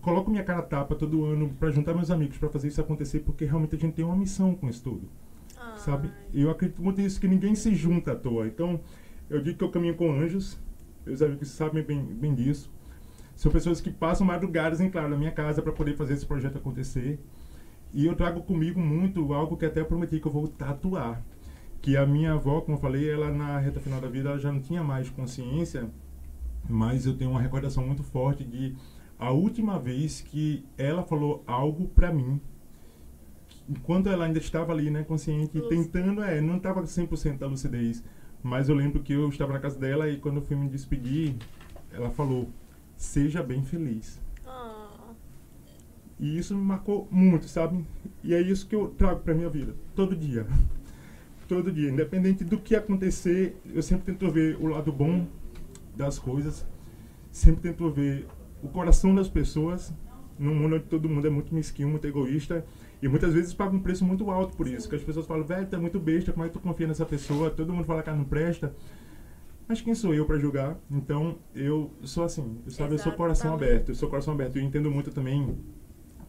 coloco minha cara tapa todo ano para juntar meus amigos para fazer isso acontecer, porque realmente a gente tem uma missão com isso tudo Ai. sabe? E eu acredito muito nisso, que ninguém se junta à toa. Então, eu digo que eu caminho com anjos, meus amigos sabem bem, bem disso. São pessoas que passam madrugadas, em claro, na minha casa para poder fazer esse projeto acontecer. E eu trago comigo muito algo que até prometi que eu vou tatuar. Que a minha avó, como eu falei, ela na reta final da vida ela já não tinha mais consciência, mas eu tenho uma recordação muito forte de a última vez que ela falou algo para mim enquanto ela ainda estava ali, né, consciente, Lúcida. tentando, é, não estava 100% da lucidez, mas eu lembro que eu estava na casa dela e quando eu fui me despedir, ela falou: "Seja bem feliz". Ah, E isso me marcou muito, sabe? E é isso que eu trago para minha vida, todo dia. Todo dia, independente do que acontecer, eu sempre tento ver o lado bom das coisas, sempre tento ver o coração das pessoas, num mundo onde todo mundo é muito mesquinho, muito egoísta, e muitas vezes paga um preço muito alto por isso, que as pessoas falam, velho, é muito besta, como é que tu confia nessa pessoa? Todo mundo fala que ela não presta. Mas quem sou eu para julgar? Então, eu sou assim, sabe? Eu sou coração aberto, eu sou coração aberto. Eu entendo muito também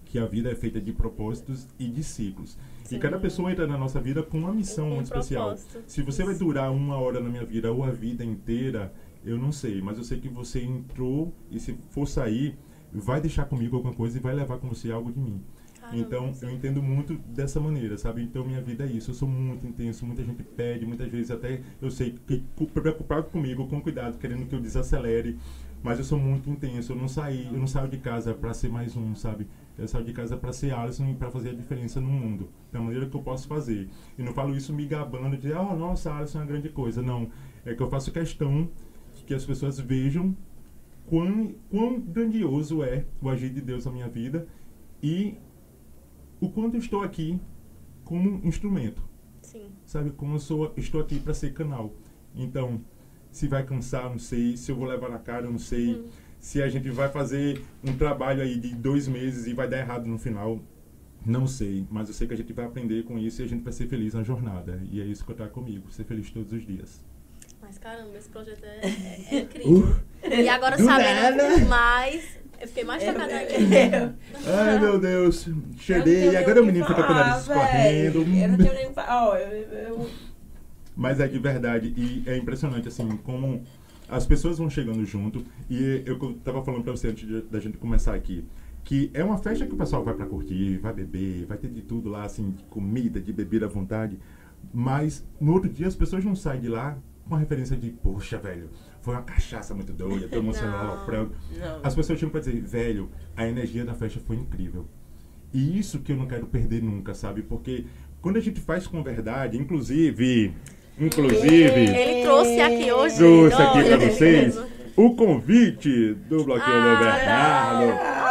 que a vida é feita de propósitos e de ciclos. Sim. E cada pessoa entra na nossa vida com uma missão Um muito especial. propósito. Se você vai durar uma hora na minha vida ou a vida inteira, eu não sei. Mas eu sei que você entrou e se for sair, vai deixar comigo alguma coisa e vai levar com você algo de mim. Caramba, Então, sim. eu entendo muito dessa maneira, sabe? Então, minha vida é isso. Eu sou muito intenso, muita gente pede, muitas vezes até eu sei que cu- preocupado comigo, com cuidado, querendo que eu desacelere. Mas eu sou muito intenso. Eu não saí, eu não saio de casa para ser mais um, sabe? Eu saio de casa para ser Alisson e para fazer a diferença no mundo, da maneira que eu posso fazer. E não falo isso me gabando de, oh, nossa, Alisson é uma grande coisa. Não, é que eu faço questão que as pessoas vejam quão, quão grandioso é o agir de Deus na minha vida e o quanto eu estou aqui como instrumento, Sim. sabe? Como eu sou, estou aqui para ser canal. Então, se vai cansar, não sei. Se eu vou levar na cara, não sei. Hum. Se a gente vai fazer um trabalho aí de dois meses e vai dar errado no final, não sei. Mas eu sei que a gente vai aprender com isso e a gente vai ser feliz na jornada. E é isso que eu trago comigo, ser feliz todos os dias. Mas caramba, esse projeto é, é- é incrível. e agora do sabendo nada. mais, eu fiquei mais chocada ainda. Eu, Ai, meu Deus. Cheguei. E agora o menino fica com o nariz escorrendo. Eu não tenho nem o que falar. Mas é de verdade e é impressionante assim como as pessoas vão chegando junto e eu tava falando pra você antes de- da gente começar aqui que é uma festa que o pessoal vai pra curtir, vai beber, vai ter de tudo lá assim, de comida, de bebida à vontade, mas no outro dia as pessoas não saem de lá com a referência de, poxa, velho, foi uma cachaça muito doida, todo mundo saiu lá Não. As pessoas chegam pra dizer, velho, a energia da festa foi incrível. E isso que eu não quero perder nunca, sabe? Porque quando a gente faz com verdade, inclusive, inclusive, Ele trouxe aqui hoje. trouxe aqui pra vocês o convite do Bloqueio do Ah, Bernardo.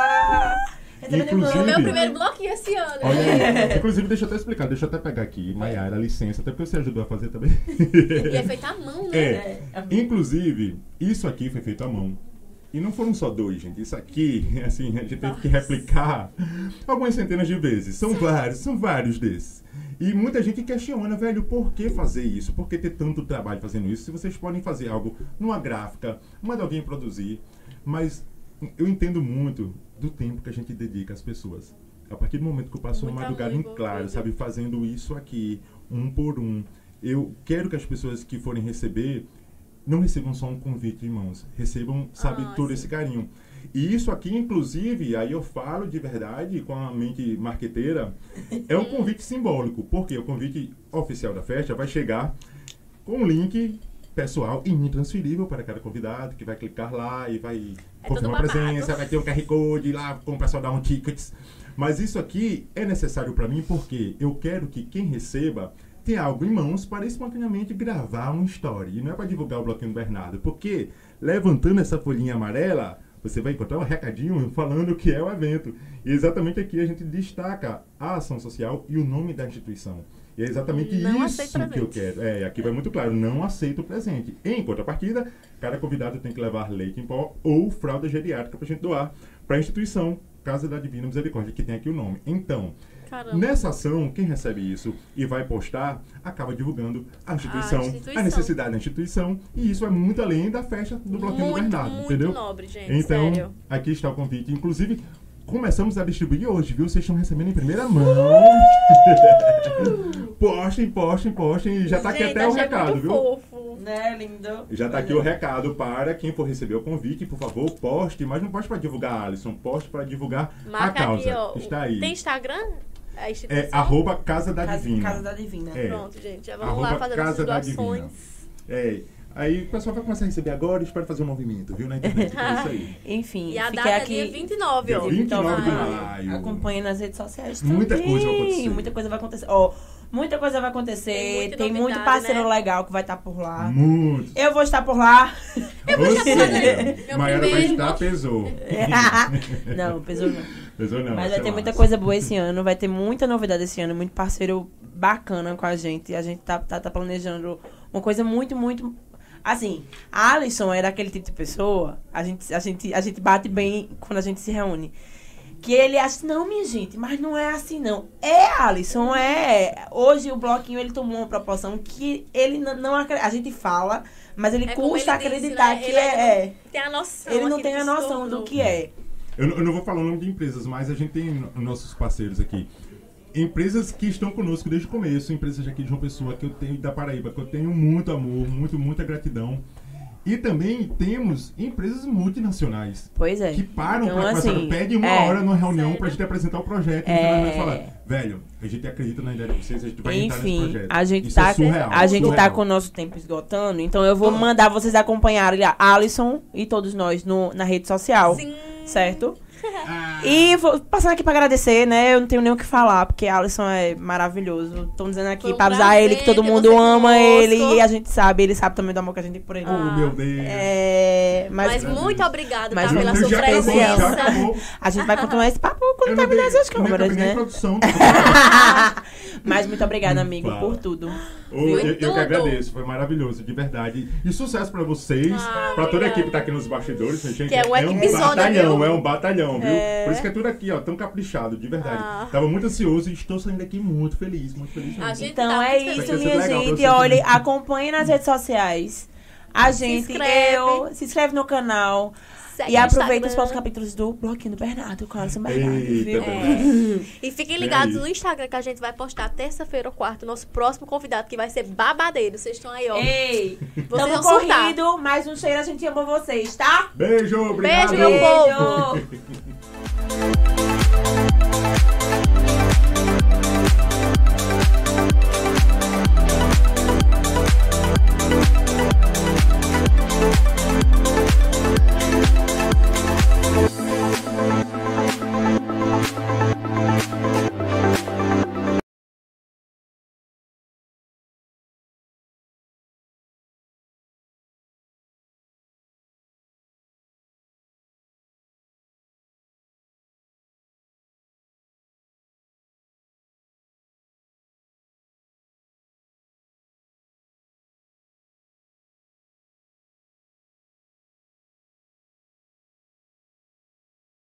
Inclusive- meu primeiro bloquinho esse ano. Olha aí, inclusive, deixa eu até explicar, deixa eu até pegar aqui, Maiara, licença, até porque você ajudou a fazer também. E é feito à mão, né? É. É. Inclusive, isso aqui foi feito à mão. E não foram só dois, gente. Isso aqui, assim, a gente teve que replicar algumas centenas de vezes. São vários, são vários desses. E muita gente questiona, velho, por que fazer isso? Por que ter tanto trabalho fazendo isso? Se vocês podem fazer algo numa gráfica, manda alguém produzir. Mas eu entendo muito do tempo que a gente dedica às pessoas. A partir do momento que eu passo uma Muito madrugada em claro, sabe, fazendo isso aqui, um por um, eu quero que as pessoas que forem receber não recebam só um convite em mãos, recebam, sabe, Ah, todo sim. esse carinho. E isso aqui, inclusive, aí eu falo de verdade com a mente marqueteira, é um convite simbólico, porque o convite oficial da festa vai chegar com um link pessoal e intransferível para cada convidado, que vai clicar lá e vai É confirmar a presença, vai ter um QR Code lá com o pessoal dar um tickets. Mas isso aqui é necessário para mim porque eu quero que quem receba ter algo em mãos para espontaneamente gravar um story. E não é para divulgar o Bloquinho do Bernardo, porque levantando essa folhinha amarela, você vai encontrar um recadinho falando o que é o evento. E exatamente aqui a gente destaca a ação social e o nome da instituição. E é exatamente Não isso que eu quero. É, aqui vai muito claro, não aceito presente. Em contrapartida, cada convidado tem que levar leite em pó ou fralda geriátrica para a gente doar para a instituição Casa da Divina Misericórdia, que tem aqui o nome. Então, Caramba. Nessa ação, quem recebe isso e vai postar, acaba divulgando a instituição, a, instituição. necessidade da instituição, e isso é muito além da festa do Bloquinho do Muito, Bernardo, muito entendeu? nobre, gente, Então, sério. aqui está o convite. Inclusive, começamos a distribuir hoje, viu? Vocês estão recebendo em primeira mão. postem, postem, postem. E já tá aqui até o recado, muito viu? Fofo. Né, lindo? Já tá aqui o recado para quem for receber o convite, por favor, poste, mas não poste para divulgar a Alisson, poste para divulgar a Marca causa. aqui, ó. Está aí. Tem Instagram? A instituição? É arroba Casa da Casa, Divina. Casa da Divina. É. Pronto, gente. Já vamos Arroba lá fazer Casa nossas doações. É. Aí o pessoal vai começar a receber agora e espera fazer um movimento, viu? Na internet. É isso aí. Enfim, E a data é aqui. dia 29, ó. Dia 29 de Maio. Acompanhe nas redes sociais Muita também. coisa vai acontecer. Muita coisa vai acontecer. Ó, muita coisa vai acontecer. Tem muita Tem, muito novidade, parceiro né? legal que vai estar por lá. Muito. Eu vou estar por lá. Ou seja, Meu Maiara vai estar, pesou. não, pesou não. Pesou não. Mas vai é ter muita massa. coisa boa esse ano, vai ter muita novidade esse ano, muito parceiro bacana com a gente. A gente tá, tá, tá planejando uma coisa muito, muito. Assim, a Alisson era aquele tipo de pessoa, a gente, a gente, a gente bate bem quando a gente se reúne. Que ele acha, não, minha gente, mas não é assim, não. É, Alisson, é. Hoje o bloquinho ele tomou uma proporção que ele não acredita. A gente fala, mas ele É custa ele disse, acreditar né? que Ele é. não tem a noção. Ele não tem a noção do que é. Eu, não- eu não vou falar o nome de empresas, mas a gente tem no- nossos parceiros aqui. Empresas que estão conosco desde o começo, empresas aqui de João Pessoa, que eu tenho da Paraíba, que eu tenho muito amor, muito, muita gratidão. E também temos empresas multinacionais Pois é. que param Então, pra conversar, assim, pedem uma é. hora numa reunião Sério? pra gente apresentar o projeto e É. final a gente fala, velho, a gente acredita na ideia de vocês, a gente vai entrar nesse Enfim, projeto. a gente, Isso tá, é surreal, a gente tá surreal. com o nosso tempo esgotando, então eu vou mandar vocês acompanharem a Alisson e todos nós no, na rede social. Sim. Certo? Ah, E vou passando aqui pra agradecer, né? Eu não tenho nem o que falar, porque a Alisson é maravilhoso. Estão dizendo aqui um pra avisar prazer ele que todo mundo ama conosco. ele e a gente sabe, ele sabe também do amor que a gente tem por ele. Oh, meu Deus. É, mas, Mas muito obrigado, Mas tá? Pela sua presença. a gente vai continuar esse papo quando terminar essas nem câmeras, né? produção. mas muito obrigada, amigo, Fala. por tudo. Ô, eu, eu que agradeço, foi maravilhoso, de verdade. E sucesso pra vocês, Ah, pra toda a equipe que tá aqui nos bastidores. Gente, Que é um equipezona, batalhão, viu? é um batalhão, viu? É. Por isso que é tudo aqui, ó, tão caprichado, de verdade. Ah. Tava muito ansioso e estou saindo daqui muito feliz, muito feliz. Então tá é isso, feliz. minha legal gente. Olha, acompanhe nas redes sociais. A gente, inscreve. eu, se inscreve no canal. Segue e aproveita Instagram. os próximos capítulos do Bloquinho do Bernardo com a Alisson Bernardo, Eita? Bernardo. E fiquem E ligados no Instagram que a gente vai postar terça-feira ou quarta o nosso próximo convidado, que vai ser babadeiro. Vocês estão aí, ó. Ei, Vocês tamo surtar. corrido, mas um cheiro a gente ama vocês, tá? Beijo, obrigado. Beijo, meu povo. Beijo.